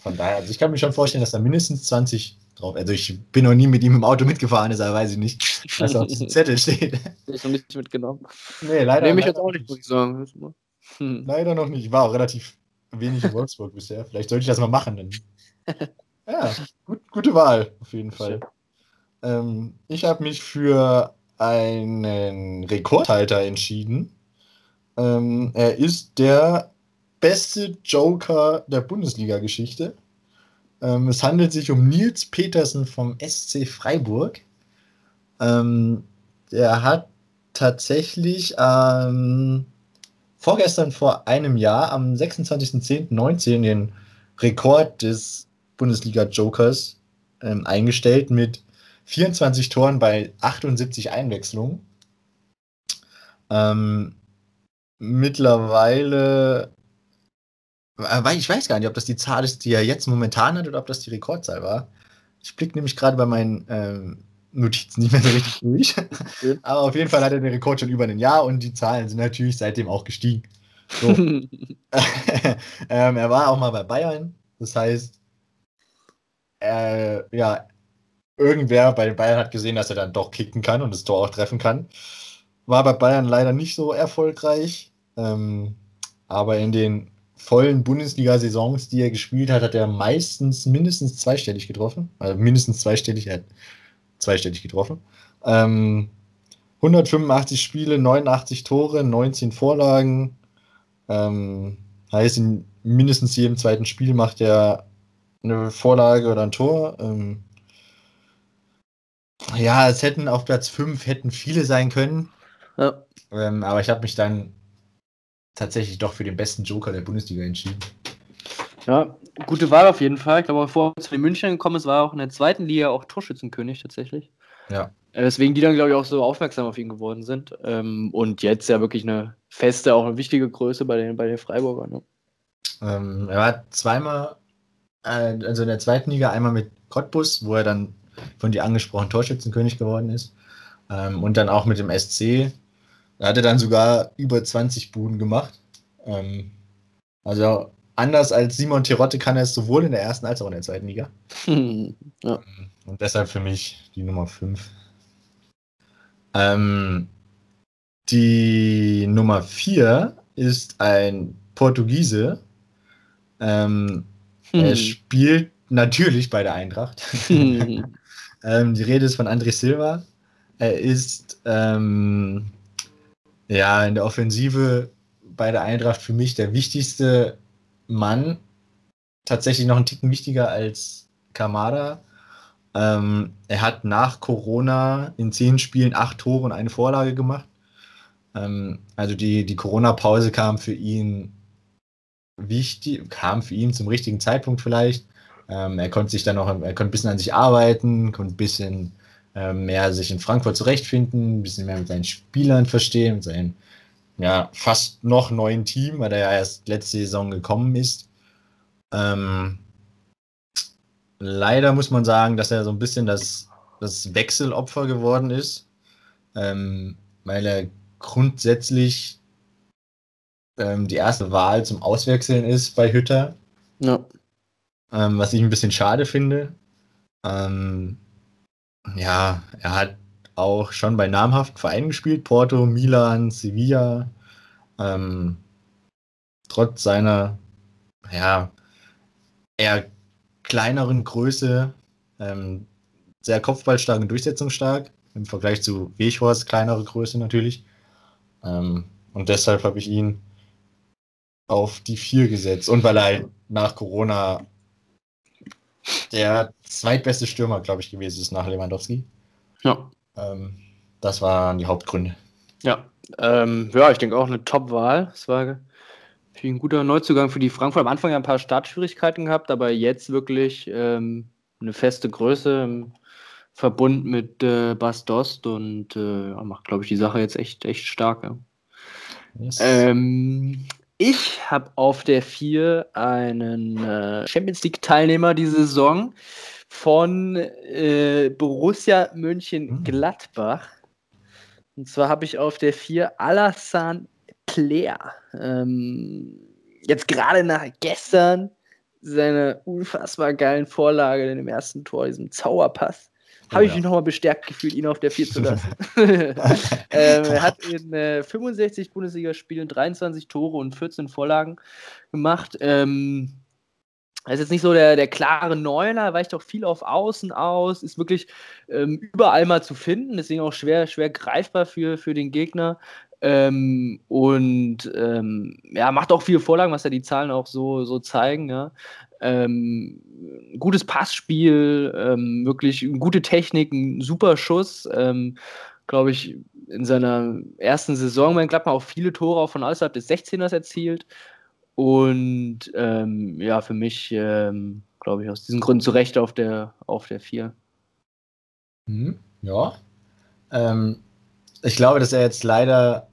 von daher, also ich kann mir schon vorstellen, dass da mindestens 20 drauf. Also ich bin noch nie mit ihm im Auto mitgefahren, deshalb weiß ich nicht, was auf diesem Zettel steht. Ich noch nicht mitgenommen. Nee, leider, Nehme ich jetzt auch nicht, muss ich sagen. Hm. Leider noch nicht. Ich war auch relativ wenig in Wolfsburg bisher. Vielleicht sollte ich das mal machen. Dann. Ja, gut, gute Wahl, auf jeden Fall. Ähm, ich habe mich für einen Rekordhalter entschieden. Ähm, er ist der beste Joker der Bundesliga-Geschichte. Ähm, es handelt sich um Nils Petersen vom SC Freiburg. Ähm, der hat tatsächlich ähm, vorgestern vor einem Jahr, am 26.10.19, den Rekord des Bundesliga-Jokers ähm, eingestellt mit 24 Toren bei 78 Einwechslungen. Ähm, mittlerweile, äh, ich weiß gar nicht, ob das die Zahl ist, die er jetzt momentan hat oder ob das die Rekordzahl war. Ich blicke nämlich gerade bei meinen ähm, Notizen nicht mehr so richtig durch. Aber auf jeden Fall hat er den Rekord schon über ein Jahr und die Zahlen sind natürlich seitdem auch gestiegen. So. ähm, er war auch mal bei Bayern. Das heißt, er, ja, irgendwer bei Bayern hat gesehen, dass er dann doch kicken kann und das Tor auch treffen kann. War bei Bayern leider nicht so erfolgreich. Ähm, aber in den vollen Bundesliga-Saisons, die er gespielt hat, hat er meistens mindestens zweistellig getroffen. Also mindestens zweistellig, er hat zweistellig getroffen. Ähm, 185 Spiele, 89 Tore, 19 Vorlagen. Ähm, heißt, in mindestens jedem zweiten Spiel macht er eine Vorlage oder ein Tor. Ähm, ja, es hätten auf Platz 5 hätten viele sein können. Ja. Ähm, aber ich habe mich dann tatsächlich doch für den besten Joker der Bundesliga entschieden. Ja, gute Wahl auf jeden Fall. Ich glaube, bevor er zu den München gekommen ist, war er auch in der zweiten Liga auch Torschützenkönig tatsächlich. Ja. Deswegen äh, die dann, glaube ich, auch so aufmerksam auf ihn geworden sind. Ähm, und jetzt ja wirklich eine feste, auch eine wichtige Größe bei den, bei den Freiburgern. Ne? Ähm, er war zweimal, äh, also in der zweiten Liga, einmal mit Cottbus, wo er dann von dir angesprochen Torschützenkönig geworden ist. Ähm, und dann auch mit dem SC. Da hat er dann sogar über 20 Buden gemacht. Ähm, also anders als Simon Tirotte kann er es sowohl in der ersten als auch in der zweiten Liga. ja. Und deshalb für mich die Nummer 5. Ähm, die Nummer 4 ist ein Portugiese. Ähm, hm. Er spielt natürlich bei der Eintracht. Hm. ähm, die Rede ist von André Silva. Er ist ähm, ja in der Offensive bei der Eintracht für mich der wichtigste Mann. Tatsächlich noch einen Ticken wichtiger als Kamada. Ähm, er hat nach Corona in zehn Spielen acht Tore und eine Vorlage gemacht. Ähm, also die, die Corona-Pause kam für ihn wichtig, kam für ihn zum richtigen Zeitpunkt vielleicht. Ähm, er konnte sich dann noch, er konnte ein bisschen an sich arbeiten, konnte ein bisschen mehr sich in Frankfurt zurechtfinden, ein bisschen mehr mit seinen Spielern verstehen, mit seinem ja, fast noch neuen Team, weil er ja erst letzte Saison gekommen ist. Ähm, leider muss man sagen, dass er so ein bisschen das, das Wechselopfer geworden ist, ähm, weil er grundsätzlich ähm, die erste Wahl zum Auswechseln ist bei Hütter. Ja. Ähm, was ich ein bisschen schade finde. Ähm, ja, er hat auch schon bei namhaften Vereinen gespielt, Porto, Milan, Sevilla. Ähm, trotz seiner ja, eher kleineren Größe ähm, sehr kopfballstark und durchsetzungsstark im Vergleich zu Weghorst, kleinere Größe natürlich. Ähm, und deshalb habe ich ihn auf die 4 gesetzt. Und weil er halt nach Corona der zweitbeste Stürmer, glaube ich, gewesen ist nach Lewandowski. Ja. Ähm, das waren die Hauptgründe. Ja, ähm, ja ich denke auch eine Top-Wahl. Es war ein guter Neuzugang für die Frankfurt. Am Anfang ja ein paar Startschwierigkeiten gehabt, aber jetzt wirklich ähm, eine feste Größe im Verbund mit äh, Bas Dost und äh, macht, glaube ich, die Sache jetzt echt, echt stark. Ja. Yes. Ähm, ich habe auf der 4 einen äh, Champions League-Teilnehmer diese Saison von äh, Borussia Mönchengladbach. Und zwar habe ich auf der 4 Alassane Player. Ähm, jetzt gerade nach gestern seine unfassbar geilen Vorlage in dem ersten Tor, diesem Zauberpass habe ich mich nochmal bestärkt gefühlt, ihn auf der 4 zu lassen. ähm, er hat in äh, 65 Bundesligaspielen 23 Tore und 14 Vorlagen gemacht. Ähm, er ist jetzt nicht so der, der klare Neuner, weicht auch viel auf Außen aus, ist wirklich ähm, überall mal zu finden, deswegen auch schwer, schwer greifbar für, für den Gegner. Ähm, und ähm, ja, macht auch viele Vorlagen, was ja die Zahlen auch so, so zeigen. Ja. Ähm, gutes Passspiel, ähm, wirklich gute Technik, ein super Schuss. Ähm, Glaube ich, in seiner ersten Saison bei Gladbach auch viele Tore auch von außerhalb des 16ers erzielt. Und ähm, ja, für mich, ähm, glaube ich, aus diesen Gründen zu Recht auf der, auf der 4. Mhm, ja. Ähm, ich glaube, dass er jetzt leider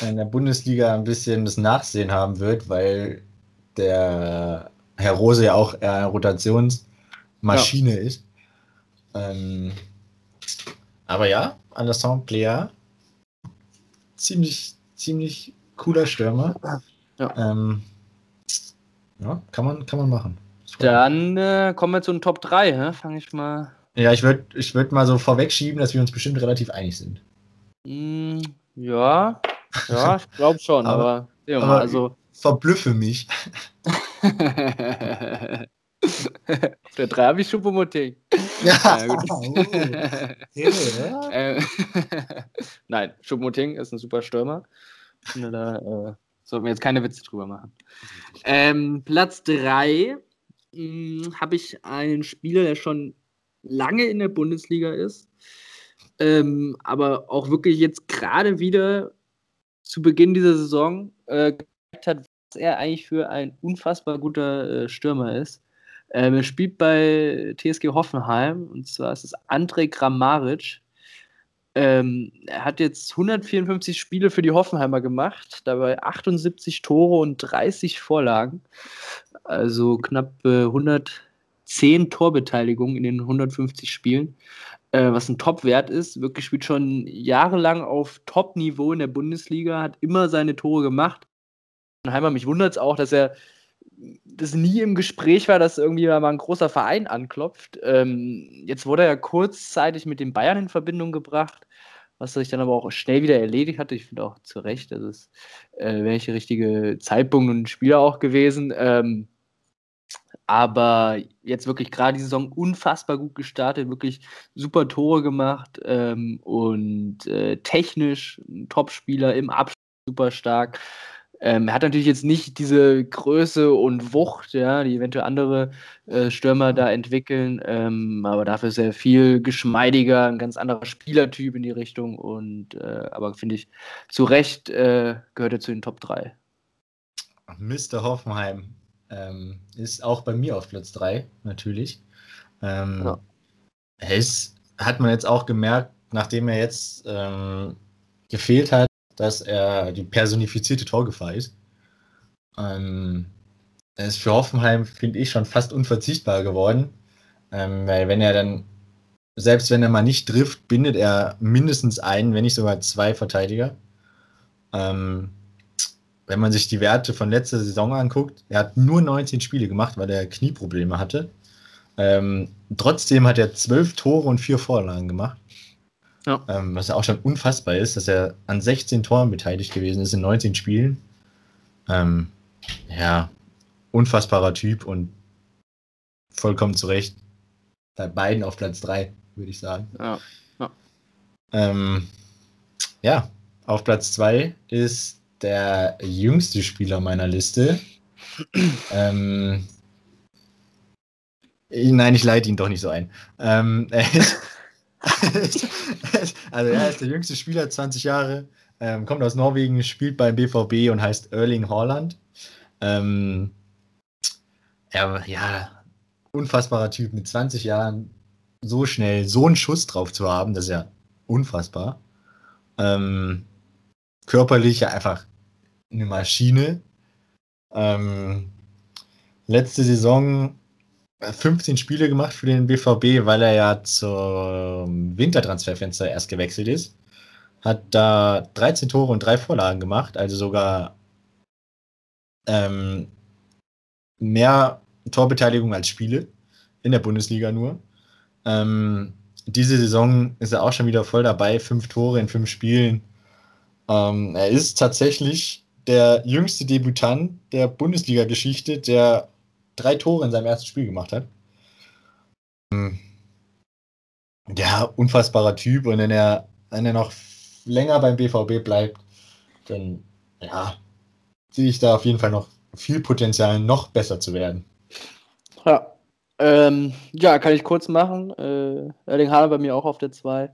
in der Bundesliga ein bisschen das Nachsehen haben wird, weil der Herr Rose ja auch eine Rotationsmaschine ja. ist. Ähm, aber ja, Alassane Plea, ziemlich, ziemlich cooler Stürmer. Ja. Ähm, ja, kann man, kann man machen. Dann äh, kommen wir zu den Top 3, fange ich mal. Ja, ich würde ich würd mal so vorwegschieben, dass wir uns bestimmt relativ einig sind. Mm, ja, ja, ich glaube schon, Aber- aber, aber- also Verblüffe mich. auf der 3 habe ich Schuppomoting. Ja, gut. oh, ja. äh, Nein, Schuppomoting ist ein super Stürmer. Da äh, sollten wir jetzt keine Witze drüber machen. Ähm, Platz 3 habe ich einen Spieler, der schon lange in der Bundesliga ist, ähm, aber auch wirklich jetzt gerade wieder zu Beginn dieser Saison äh, gezeigt hat, was er eigentlich für ein unfassbar guter äh, Stürmer ist. Ähm, er spielt bei TSG Hoffenheim und zwar ist es Andrej Grammaric. Ähm, er hat jetzt 154 Spiele für die Hoffenheimer gemacht, dabei 78 Tore und 30 Vorlagen. Also knapp äh, 110 Torbeteiligungen in den 150 Spielen, äh, was ein Top-Wert ist. Wirklich spielt schon jahrelang auf Top-Niveau in der Bundesliga, hat immer seine Tore gemacht. Heimer, mich wundert es auch, dass er das nie im Gespräch war, dass irgendwie mal ein großer Verein anklopft. Ähm, jetzt wurde er kurzzeitig mit den Bayern in Verbindung gebracht, was sich dann aber auch schnell wieder erledigt hatte. Ich finde auch zu Recht, das ist äh, der richtige Zeitpunkt und Spieler auch gewesen. Ähm, aber jetzt wirklich gerade die Saison unfassbar gut gestartet, wirklich super Tore gemacht ähm, und äh, technisch ein Topspieler im Abschluss super stark. Ähm, er hat natürlich jetzt nicht diese Größe und Wucht, ja, die eventuell andere äh, Stürmer da entwickeln, ähm, aber dafür ist er viel geschmeidiger, ein ganz anderer Spielertyp in die Richtung und äh, aber finde ich zu Recht äh, gehört er zu den Top 3. Mr. Hoffenheim ähm, ist auch bei mir auf Platz 3, natürlich. Ähm, Ja. Ist, hat man jetzt auch gemerkt, nachdem er jetzt ähm, gefehlt hat, dass er die personifizierte Torgefahr ist. Ähm, er ist für Hoffenheim, finde ich, schon fast unverzichtbar geworden. Ähm, weil wenn er dann, selbst wenn er mal nicht trifft, bindet er mindestens einen, wenn nicht sogar zwei Verteidiger. Ähm, wenn man sich die Werte von letzter Saison anguckt, er hat nur 19 Spiele gemacht, weil er Knieprobleme hatte. Ähm, trotzdem hat er 12 Tore und 4 Vorlagen gemacht. Ja. Ähm, was ja auch schon unfassbar ist, dass er an 16 Toren beteiligt gewesen ist in 19 Spielen. Ähm, ja, unfassbarer Typ und vollkommen zu Recht bei beiden auf Platz 3, würde ich sagen. Ja. Ähm, ja, auf Platz 2 ist der jüngste Spieler meiner Liste. ähm, nein, ich leite ihn doch nicht so ein. Ähm, er ist, also er ist der jüngste Spieler, 20 Jahre, ähm, kommt aus Norwegen, spielt beim BVB und heißt Erling Haaland. Ähm, er, ja, unfassbarer Typ mit 20 Jahren, so schnell so einen Schuss drauf zu haben, das ist ja unfassbar. Ähm, körperlich ja einfach eine Maschine. Ähm, letzte Saison 15 Spiele gemacht für den BVB, weil er ja zum Wintertransferfenster erst gewechselt ist. Hat da 13 Tore und drei Vorlagen gemacht, also sogar ähm, mehr Torbeteiligung als Spiele in der Bundesliga nur. Ähm, diese Saison ist er auch schon wieder voll dabei, fünf Tore in fünf Spielen. Ähm, er ist tatsächlich der jüngste Debütant der Bundesliga-Geschichte, der drei Tore in seinem ersten Spiel gemacht hat. Ähm, Ja, unfassbarer Typ. Und wenn er, wenn er noch länger beim BVB bleibt, dann ja, sehe ich da auf jeden Fall noch viel Potenzial, noch besser zu werden. Ja. Ähm, ja, kann ich kurz machen. Äh, Erling Haaland bei mir auch auf der 2.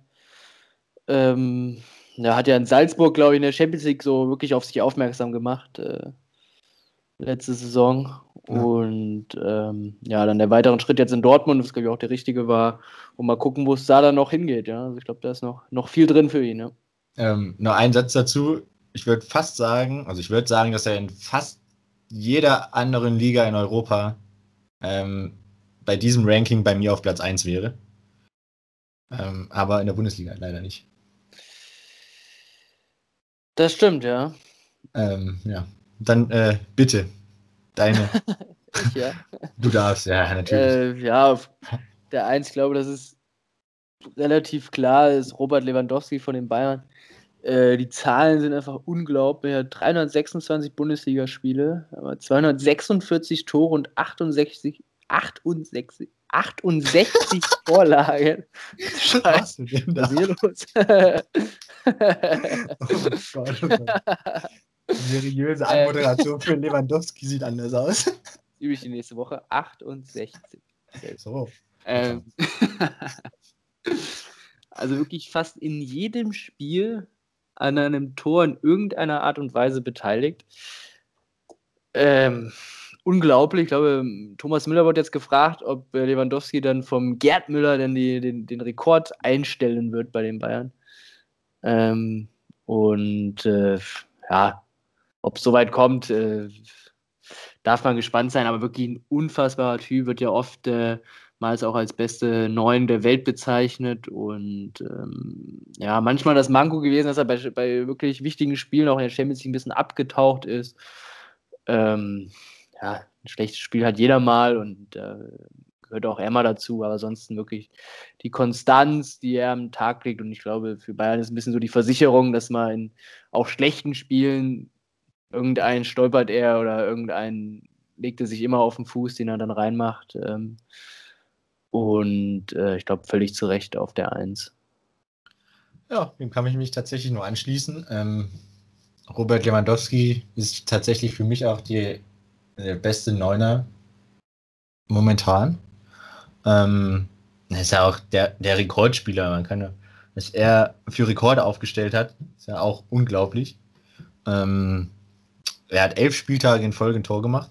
Ähm, ja, hat ja in Salzburg, glaube ich, in der Champions League so wirklich auf sich aufmerksam gemacht. Äh, letzte Saison. Ja. Und ähm, ja, dann der weitere Schritt jetzt in Dortmund, was glaube ich auch der richtige war. Und mal gucken, wo es da dann noch hingeht. Ja? Also ich glaube, da ist noch, noch viel drin für ihn. Ja? Ähm, noch ein Satz dazu. Ich würde fast sagen, also ich würde sagen, dass er in fast jeder anderen Liga in Europa ähm, bei diesem Ranking bei mir auf Platz 1 wäre. Ähm, aber in der Bundesliga leider nicht. Das stimmt, ja. Ähm, ja. Dann äh, bitte, deine. Ich, ja. Du darfst, ja, natürlich. Äh, ja, der Eins, ich glaube, das ist relativ klar, ist Robert Lewandowski von den Bayern. Äh, die Zahlen sind einfach unglaublich. Er hat 326 Bundesligaspiele, aber 246 Tore und 68, 68, 68 Vorlagen. Da? Was ist hier los? Oh Gott, oh Gott. Seriöse Anmoderation für Lewandowski sieht anders aus. Übe ich die nächste Woche. 68. So. Ähm, also wirklich fast in jedem Spiel an einem Tor in irgendeiner Art und Weise beteiligt. Ähm, unglaublich. Ich glaube, Thomas Müller wird jetzt gefragt, ob äh, Lewandowski dann vom Gerd Müller dann die, den, den Rekord einstellen wird bei den Bayern. Ähm, und äh, ja, ob es soweit kommt, äh, darf man gespannt sein, aber wirklich ein unfassbarer Typ, wird ja oft äh, meist auch als beste Neun der Welt bezeichnet und ähm, ja, manchmal das Manko gewesen, dass er bei, bei wirklich wichtigen Spielen auch in der Champions League ein bisschen abgetaucht ist. Ähm, ja, ein schlechtes Spiel hat jeder mal und äh, gehört auch mal dazu, aber ansonsten wirklich die Konstanz, die er am Tag legt und ich glaube, für Bayern ist ein bisschen so die Versicherung, dass man in auch schlechten Spielen irgendein stolpert er oder irgendein legt er sich immer auf den Fuß, den er dann reinmacht. Ähm, und äh, ich glaube, völlig zu Recht auf der Eins. Ja, dem kann ich mich tatsächlich nur anschließen. Ähm, Robert Lewandowski ist tatsächlich für mich auch die, der beste Neuner momentan. Ähm, er ist ja auch der, der Rekordspieler. Man kann ja, was er für Rekorde aufgestellt hat, ist ja auch unglaublich. Ähm, er hat elf Spieltage in Folge ein Tor gemacht.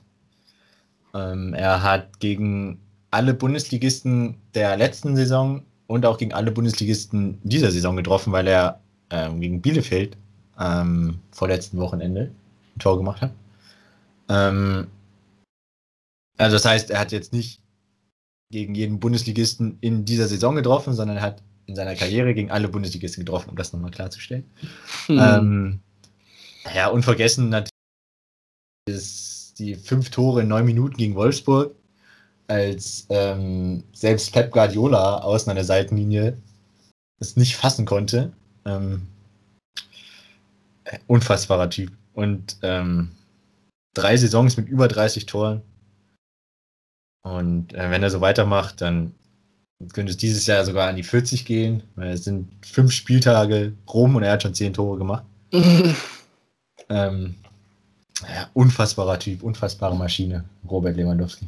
Ähm, er hat gegen alle Bundesligisten der letzten Saison und auch gegen alle Bundesligisten dieser Saison getroffen, weil er ähm, gegen Bielefeld ähm, vorletzten Wochenende ein Tor gemacht hat. Ähm, also das heißt, er hat jetzt nicht gegen jeden Bundesligisten in dieser Saison getroffen, sondern er hat in seiner Karriere gegen alle Bundesligisten getroffen, um das nochmal klarzustellen. Hm. Ähm, ja, unvergessen ist die fünf Tore in neun Minuten gegen Wolfsburg, als ähm, selbst Pep Guardiola außen an der Seitenlinie es nicht fassen konnte. Ähm, unfassbarer Typ. Und ähm, drei Saisons mit über 30 Toren. Und äh, wenn er so weitermacht, dann könnte es dieses Jahr sogar an die 40 gehen, weil es sind fünf Spieltage rum und er hat schon zehn Tore gemacht. ähm, ja, unfassbarer Typ, unfassbare Maschine, Robert Lewandowski.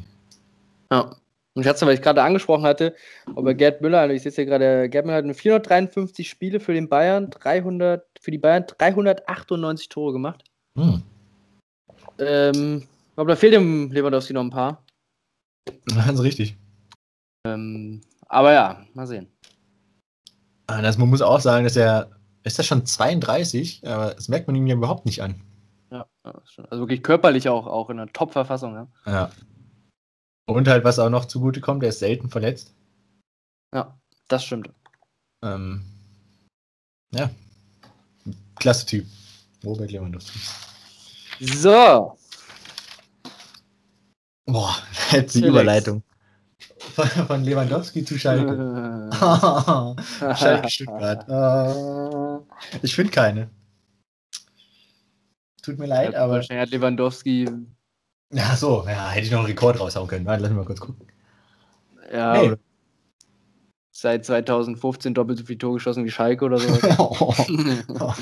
Ja. Und ich hatte weil ich gerade angesprochen hatte, aber Gerd Müller, also ich sehe hier gerade, Gerd Müller hat 453 Spiele für den Bayern, 300, für die Bayern 398 Tore gemacht. Hm. Ähm, aber da fehlt dem Lewandowski noch ein paar. Ist richtig. Ähm, aber ja, mal sehen. Das, man muss auch sagen, dass er, ist das schon 32, aber das merkt man ihm ja überhaupt nicht an. Ja, also wirklich körperlich auch, auch in einer Top-Verfassung. Ja. Ja. Und halt, was auch noch zugute kommt, er ist selten verletzt. ja, das stimmt. Ähm, ja. Klasse Typ. Robert Lewandowski. So, Boah, jetzt die Felix. Überleitung. Von, von Lewandowski zu Schalke. Schalke Stuttgart. Äh, ich finde keine. Tut mir leid, aber. wahrscheinlich hat Lewandowski, Ja, so, ja, hätte ich noch einen Rekord raushauen können. Warte, lass mich mal kurz gucken. ja, Nee. seit 2015 doppelt so viel Tor geschossen wie Schalke oder sowas.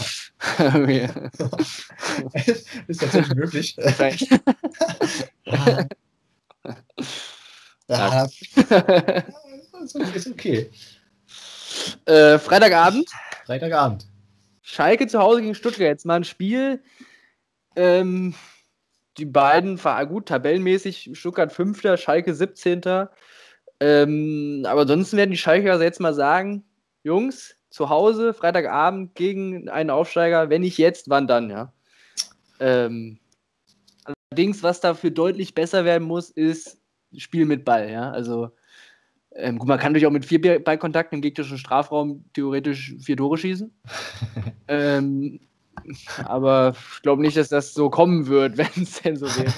ist tatsächlich möglich. ja. Ja, ist ist okay. äh, Freitagabend, Freitagabend. Schalke zu Hause gegen Stuttgart. Jetzt mal ein Spiel. Ähm, die beiden, ver- gut, tabellenmäßig, Stuttgart 5., Schalke 17. Ähm, aber ansonsten werden die Schalker also jetzt mal sagen, Jungs, zu Hause, Freitagabend gegen einen Aufsteiger, wenn nicht jetzt, wann dann, ja. Ähm, allerdings, was dafür deutlich besser werden muss, ist Spiel mit Ball, ja. Also, ähm, gut, man kann natürlich auch mit vier Ballkontakten im gegnerischen Strafraum theoretisch vier Tore schießen. ähm, Aber ich glaube nicht, dass das so kommen wird, wenn es denn so wäre.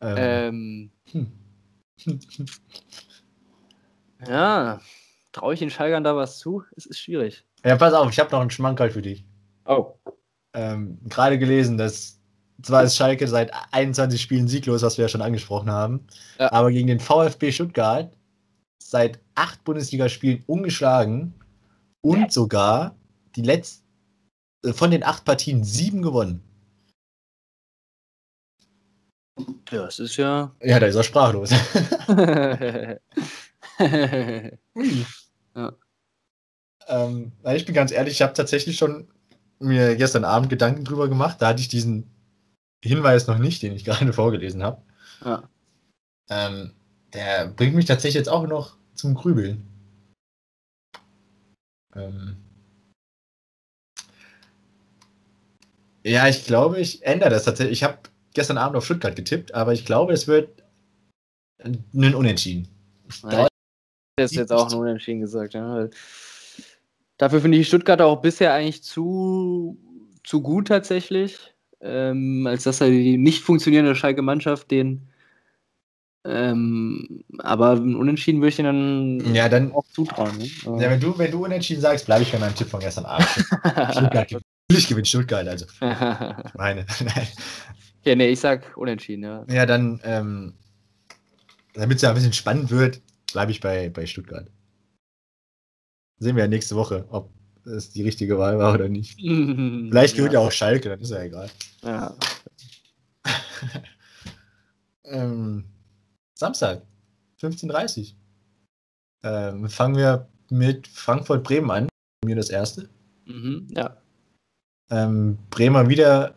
ähm, hm. ja, traue ich den Schalgern da was zu? Es ist schwierig. Ja, pass auf, ich habe noch einen Schmankerl für dich. Oh. Ähm, Gerade gelesen, dass zwar ist Schalke seit 21 Spielen sieglos, was wir ja schon angesprochen haben, ja. aber gegen den VfB Stuttgart seit acht Bundesligaspielen ungeschlagen und sogar die letzten äh, von den acht Partien sieben gewonnen. Ja, es ist ja. Ja, da ist er sprachlos. ja. ähm, ich bin ganz ehrlich, ich habe tatsächlich schon mir gestern Abend Gedanken drüber gemacht. Da hatte ich diesen Hinweis noch nicht, den ich gerade vorgelesen habe. Ja. Ähm, der bringt mich tatsächlich jetzt auch noch zum Grübeln. Ähm, ja, ich glaube, ich ändere das tatsächlich. Ich habe gestern Abend auf Stuttgart getippt, aber ich glaube, es wird ein Unentschieden. Ja, ich jetzt auch ein Unentschieden gesagt. Ja. Dafür finde ich Stuttgart auch bisher eigentlich zu, zu gut tatsächlich, ähm, als dass er die nicht funktionierende Schalke-Mannschaft den ähm, aber Unentschieden würde ich ihnen dann, ja, dann auch zutrauen. Ne? Ja, wenn du, wenn du Unentschieden sagst, bleibe ich bei meinem Tipp von gestern Abend. Stuttgart Natürlich gewinnt Stuttgart, also. meine. ja, nee, ich sag Unentschieden, ja. Ja, dann, ähm, damit es ja ein bisschen spannend wird, bleibe ich bei, bei Stuttgart. Sehen wir ja nächste Woche, ob es die richtige Wahl war oder nicht. Vielleicht gewinnt ja. ja auch Schalke, dann ist ja egal. Ja. ähm, Samstag, 15.30 Uhr. Ähm, fangen wir mit Frankfurt-Bremen an. Mir das erste. Mhm, ja. Ähm, Bremer wieder,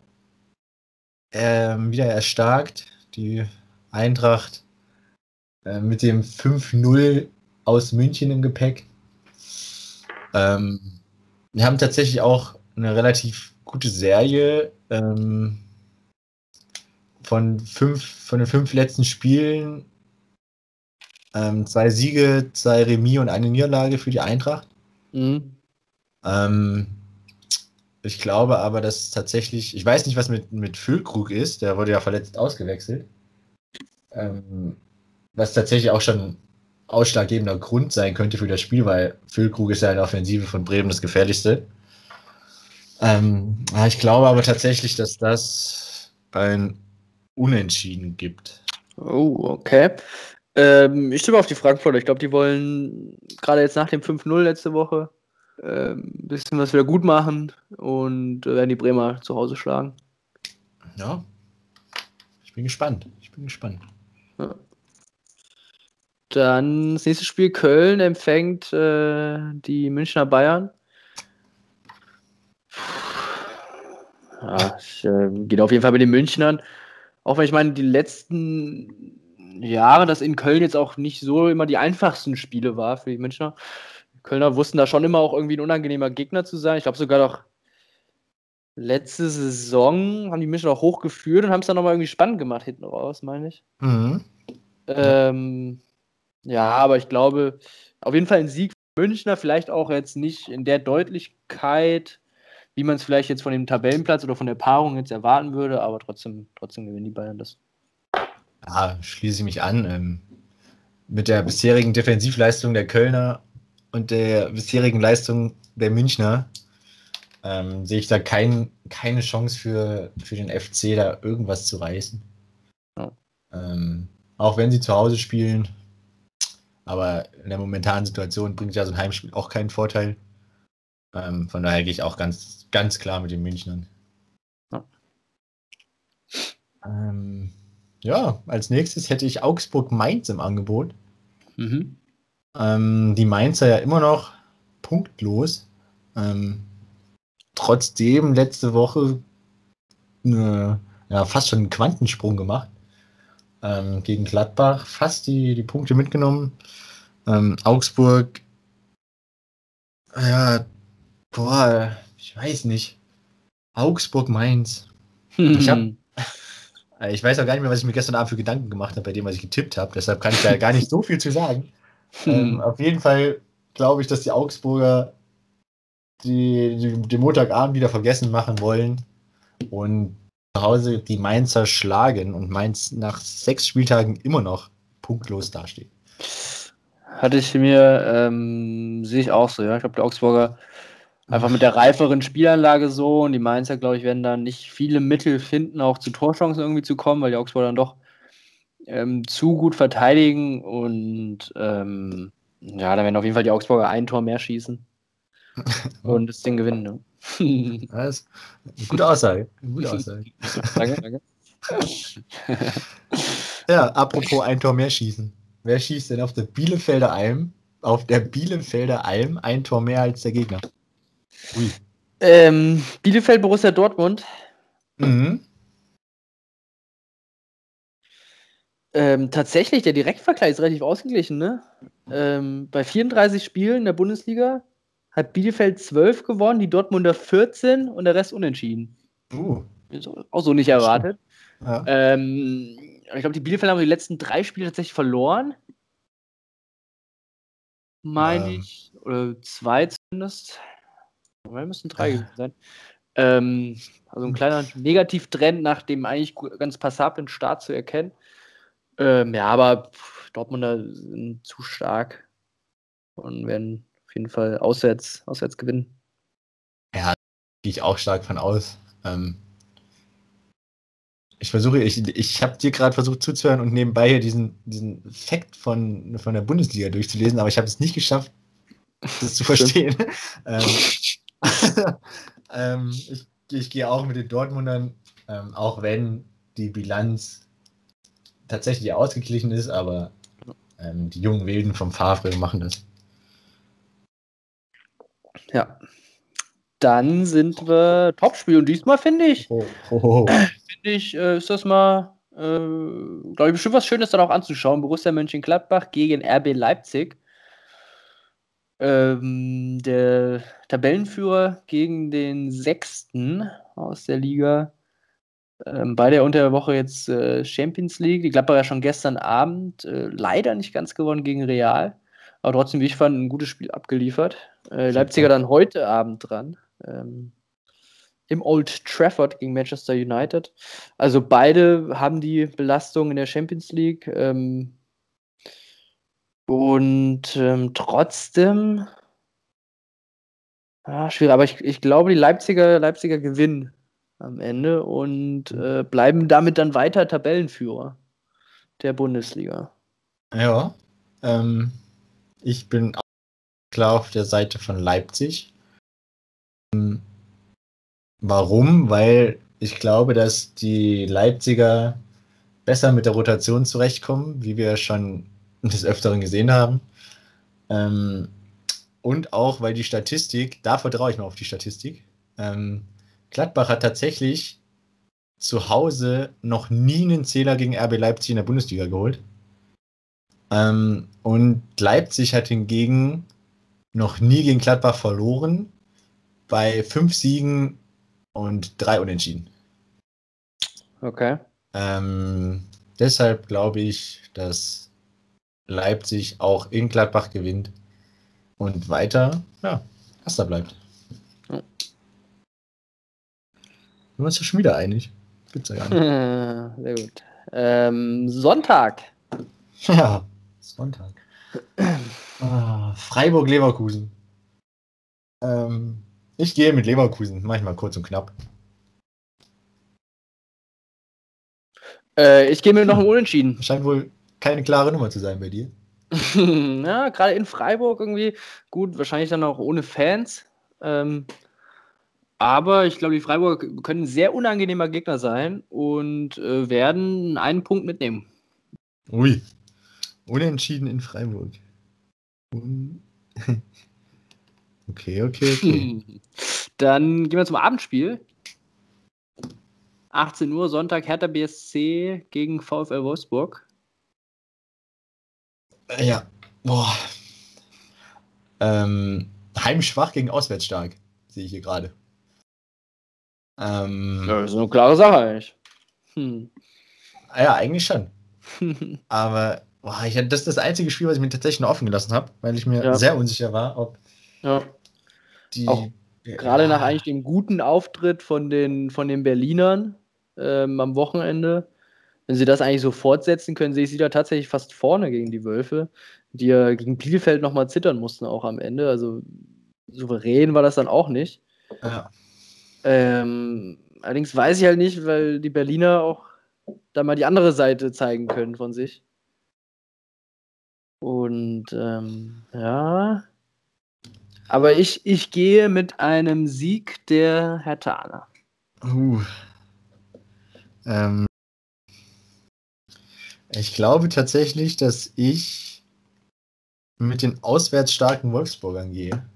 ähm, wieder erstarkt. Die Eintracht äh, mit dem 5-0 aus München im Gepäck. Ähm, wir haben tatsächlich auch eine relativ gute Serie. Ähm, von, fünf, von den fünf letzten Spielen ähm, zwei Siege, zwei Remis und eine Niederlage für die Eintracht. Mhm. Ähm, ich glaube aber, dass tatsächlich, ich weiß nicht, was mit, mit Füllkrug ist, der wurde ja verletzt ausgewechselt. Ähm, was tatsächlich auch schon ausschlaggebender Grund sein könnte für das Spiel, weil Füllkrug ist ja in der Offensive von Bremen das gefährlichste. Ähm, ich glaube aber tatsächlich, dass das ein Unentschieden gibt. Oh, okay. Ähm, ich stimme auf die Frankfurter. Ich glaube, die wollen gerade jetzt nach dem 5-0 letzte Woche ein ähm, bisschen was wieder gut machen und werden die Bremer zu Hause schlagen. Ja. Ich bin gespannt. Ich bin gespannt. Ja. Dann das nächste Spiel Köln empfängt äh, die Münchner Bayern. Ja, ich äh, geht auf jeden Fall mit den Münchnern. Auch wenn ich meine, die letzten Jahre, dass in Köln jetzt auch nicht so immer die einfachsten Spiele war für die Münchner. Kölner wussten da schon immer auch irgendwie ein unangenehmer Gegner zu sein. Ich glaube sogar doch letzte Saison haben die Münchner auch hochgeführt und haben es dann nochmal irgendwie spannend gemacht hinten raus, meine ich. Mhm. Ähm, ja, aber ich glaube, auf jeden Fall ein Sieg für Münchner, vielleicht auch jetzt nicht in der Deutlichkeit, wie man es vielleicht jetzt von dem Tabellenplatz oder von der Paarung jetzt erwarten würde, aber trotzdem, trotzdem gewinnen die Bayern das. Ja, schließe ich mich an. Ähm, mit der bisherigen Defensivleistung der Kölner und der bisherigen Leistung der Münchner ähm, sehe ich da kein, keine Chance für, für den FC, da irgendwas zu reißen. Ja. Ähm, auch wenn sie zu Hause spielen. Aber in der momentanen Situation bringt ja so ein Heimspiel auch keinen Vorteil. Ähm, von daher gehe ich auch ganz, ganz klar mit den Münchnern. Ja. Ähm, ja, als nächstes hätte ich Augsburg-Mainz im Angebot. Mhm. Ähm, die Mainzer ja immer noch punktlos. Ähm, trotzdem letzte Woche eine, ja, fast schon einen Quantensprung gemacht. Ähm, gegen Gladbach fast die, die Punkte mitgenommen. Ähm, Augsburg, ja, boah, ich weiß nicht. Augsburg-Mainz. Ich habe ich weiß auch gar nicht mehr, was ich mir gestern Abend für Gedanken gemacht habe, bei dem, was ich getippt habe. Deshalb kann ich da gar nicht so viel zu sagen. Hm. Ähm, auf jeden Fall glaube ich, dass die Augsburger die, die den Montagabend wieder vergessen machen wollen und zu Hause die Mainzer schlagen und Mainz nach sechs Spieltagen immer noch punktlos dasteht. Hatte ich mir, ähm, sehe ich auch so, ja. Ich glaube, der Augsburger einfach mit der reiferen Spielanlage so und die Mainzer, glaube ich, werden da nicht viele Mittel finden, auch zu Torchancen irgendwie zu kommen, weil die Augsburger dann doch ähm, zu gut verteidigen und ähm, ja, da werden auf jeden Fall die Augsburger ein Tor mehr schießen und das Ding gewinnen. Ne? Das gute Aussage. Gute Aussage. danke, danke. Ja, apropos ein Tor mehr schießen. Wer schießt denn auf der Bielefelder Alm, auf der Bielefelder Alm ein Tor mehr als der Gegner? Ähm, Bielefeld, Borussia Dortmund. Mhm. Ähm, tatsächlich, der Direktvergleich ist relativ ausgeglichen. Ne? Ähm, bei 34 Spielen in der Bundesliga hat Bielefeld 12 gewonnen, die Dortmunder 14 und der Rest unentschieden. Uh. Ist auch so nicht erwartet. Ja. Ähm, ich glaube, die Bielefeld haben die letzten drei Spiele tatsächlich verloren. Meine ich. Oder zwei zumindest. Wir müssen drei gewesen sein. Ähm, also ein kleiner Negativtrend nach dem eigentlich ganz passablen Start zu erkennen. Ähm, ja, aber Dortmunder sind zu stark und werden auf jeden Fall auswärts, auswärts gewinnen. Gehe ich auch stark von aus. Ähm, ich versuche, ich, ich habe dir gerade versucht zuzuhören und nebenbei hier diesen, diesen Fact von, von der Bundesliga durchzulesen, aber ich habe es nicht geschafft, das zu verstehen. ähm, ähm, ich, ich gehe auch mit den Dortmundern, ähm, auch wenn die Bilanz tatsächlich ausgeglichen ist, aber ähm, die jungen Wilden vom Favre machen das. Ja. Dann sind wir Topspiel und diesmal finde ich, Oh, oh, oh. finde ich, äh, ist das mal, äh, glaube ich, bestimmt was Schönes dann auch anzuschauen. Borussia Mönchengladbach gegen RB Leipzig. Ähm, der Tabellenführer gegen den Sechsten aus der Liga. Ähm, beide unter der Woche jetzt äh, Champions League. Die Gladbacher ja schon gestern Abend äh, leider nicht ganz gewonnen gegen Real. Aber trotzdem, wie ich fand, ein gutes Spiel abgeliefert. Äh, Leipziger dann heute Abend dran. Ähm, Im Old Trafford gegen Manchester United. Also beide haben die Belastung in der Champions League. Ähm, und ähm, trotzdem. Ja, schwierig, aber ich, ich glaube, die Leipziger, Leipziger gewinnen am Ende und äh, bleiben damit dann weiter Tabellenführer der Bundesliga. Ja, ähm, ich bin auch klar auf der Seite von Leipzig. Ähm, Warum? Weil ich glaube, dass die Leipziger besser mit der Rotation zurechtkommen, wie wir schon des Öfteren gesehen haben. Ähm, und auch, weil die Statistik, da vertraue ich mal auf die Statistik. Ähm, Gladbach hat tatsächlich zu Hause noch nie einen Zähler gegen RB Leipzig in der Bundesliga geholt. Ähm, und Leipzig hat hingegen noch nie gegen Gladbach verloren, bei fünf Siegen und drei Unentschieden. Okay. Ähm, deshalb glaube ich, dass Leipzig auch in Gladbach gewinnt und weiter, ja, Erster bleibt. Ja. Wir sind uns ja schon wieder einig. Gibt's ja gar nicht. Sehr gut. Ähm, Sonntag. ja, Sonntag. Ah, Freiburg-Leverkusen. Ähm, ich gehe mit Leverkusen, manchmal kurz und knapp. Äh, ich gehe mir noch ein Unentschieden. Scheint wohl keine klare Nummer zu sein bei dir. ja, gerade in Freiburg irgendwie. Gut, wahrscheinlich dann auch ohne Fans. Ähm, aber ich glaube, die Freiburg können ein sehr unangenehmer Gegner sein und äh, werden einen Punkt mitnehmen. Ui. Unentschieden in Freiburg. Un okay, okay, okay. Dann gehen wir zum Abendspiel. 18 Uhr, Sonntag, Hertha BSC gegen VfL Wolfsburg. Äh, ja. Boah. Ähm, heimschwach gegen auswärtsstark, sehe ich hier gerade. Ähm, Ja, das ist eine klare Sache eigentlich. Hm. ja, eigentlich schon. Aber boah, ich, das ist das einzige Spiel, was ich mir tatsächlich noch offen gelassen habe, weil ich mir Ja. sehr unsicher war, ob ja. die Auch- Gerade nach eigentlich dem guten Auftritt von den, von den Berlinern ähm, am Wochenende. Wenn sie das eigentlich so fortsetzen können, sehe ich sie da tatsächlich fast vorne gegen die Wölfe, die ja gegen Bielefeld nochmal zittern mussten, auch am Ende. Also souverän war das dann auch nicht. Ja. Ähm, allerdings weiß ich halt nicht, weil die Berliner auch da mal die andere Seite zeigen können von sich. Und ähm, ja. Aber ich, ich gehe mit einem Sieg der Hertaner. Uh. Ähm, ich glaube tatsächlich, dass ich mit den auswärts starken Wolfsburgern gehe.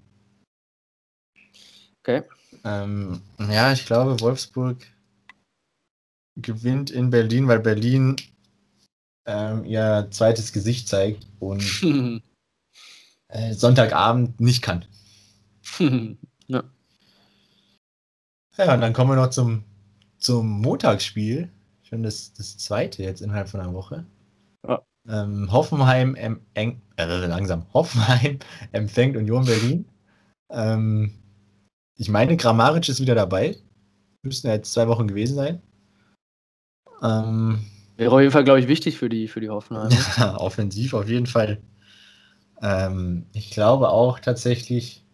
Okay. Ähm, ja, ich glaube, Wolfsburg gewinnt in Berlin, weil Berlin ähm, ihr zweites Gesicht zeigt und äh, Sonntagabend nicht kann. ja. Ja, und dann kommen wir noch zum, zum Montagsspiel. Schon das, das zweite jetzt innerhalb von einer Woche. Ja. Ähm, Hoffenheim, em, eng, äh, langsam. Hoffenheim empfängt Union Berlin. Ähm, ich meine, Grammaric ist wieder dabei. Müssten ja jetzt zwei Wochen gewesen sein. Ähm, Wäre auf jeden Fall, glaube ich, wichtig für die, für die Hoffenheim. offensiv auf jeden Fall. Ähm, ich glaube auch tatsächlich,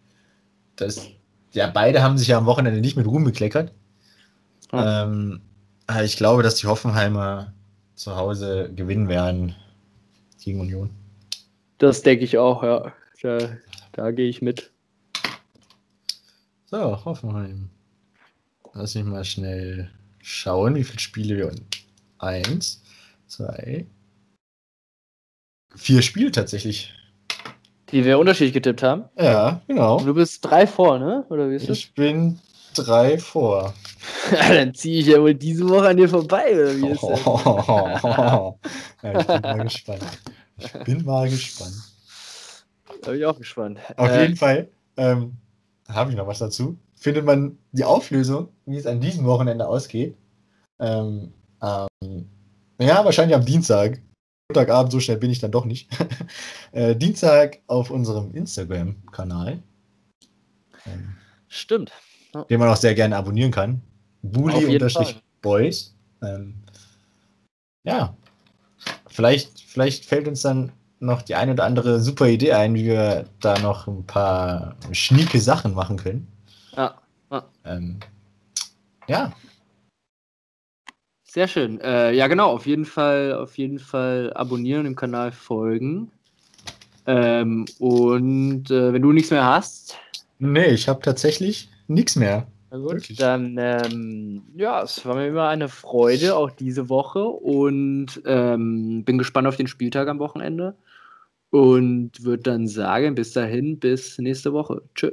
dass ja, beide haben sich ja am Wochenende nicht mit Ruhm bekleckert. Ja. Aber ich glaube, dass die Hoffenheimer zu Hause gewinnen werden gegen Union. Das denke ich auch, ja. Da, da gehe ich mit. So, Hoffenheim. Lass mich mal schnell schauen, wie viele Spiele wir. Eins, zwei, vier Spiele tatsächlich. Die wir unterschiedlich getippt haben. Ja, genau. Und du bist drei vor, ne? Oder wie ist das? Ich bin drei vor. Dann ziehe ich ja wohl diese Woche an dir vorbei, oder wie ist das? ja, ich bin mal gespannt. Ich bin mal gespannt. Da bin ich auch gespannt. Auf Äh, jeden Fall ähm, habe ich noch was dazu. Findet man die Auflösung, wie es an diesem Wochenende ausgeht. Ähm, ähm, ja, wahrscheinlich am Dienstag. Montagabend, so schnell bin ich dann doch nicht. äh, Dienstag auf unserem Instagram-Kanal, ähm, Stimmt. den man auch sehr gerne abonnieren kann. Bully-Boys. Ähm, ja, vielleicht, vielleicht fällt uns dann noch die eine oder andere super Idee ein, wie wir da noch ein paar schnieke Sachen machen können. Ja, Ähm, ja, sehr schön. Äh, ja, genau, auf jeden Fall, auf jeden Fall abonnieren und dem Kanal folgen. Ähm, und äh, wenn du nichts mehr hast, nee, ich habe tatsächlich nichts mehr. na gut, Wirklich? dann ähm, ja, es war mir immer eine Freude, auch diese Woche. Und ähm, bin gespannt auf den Spieltag am Wochenende. Und würde dann sagen, bis dahin, bis nächste Woche. Tschö.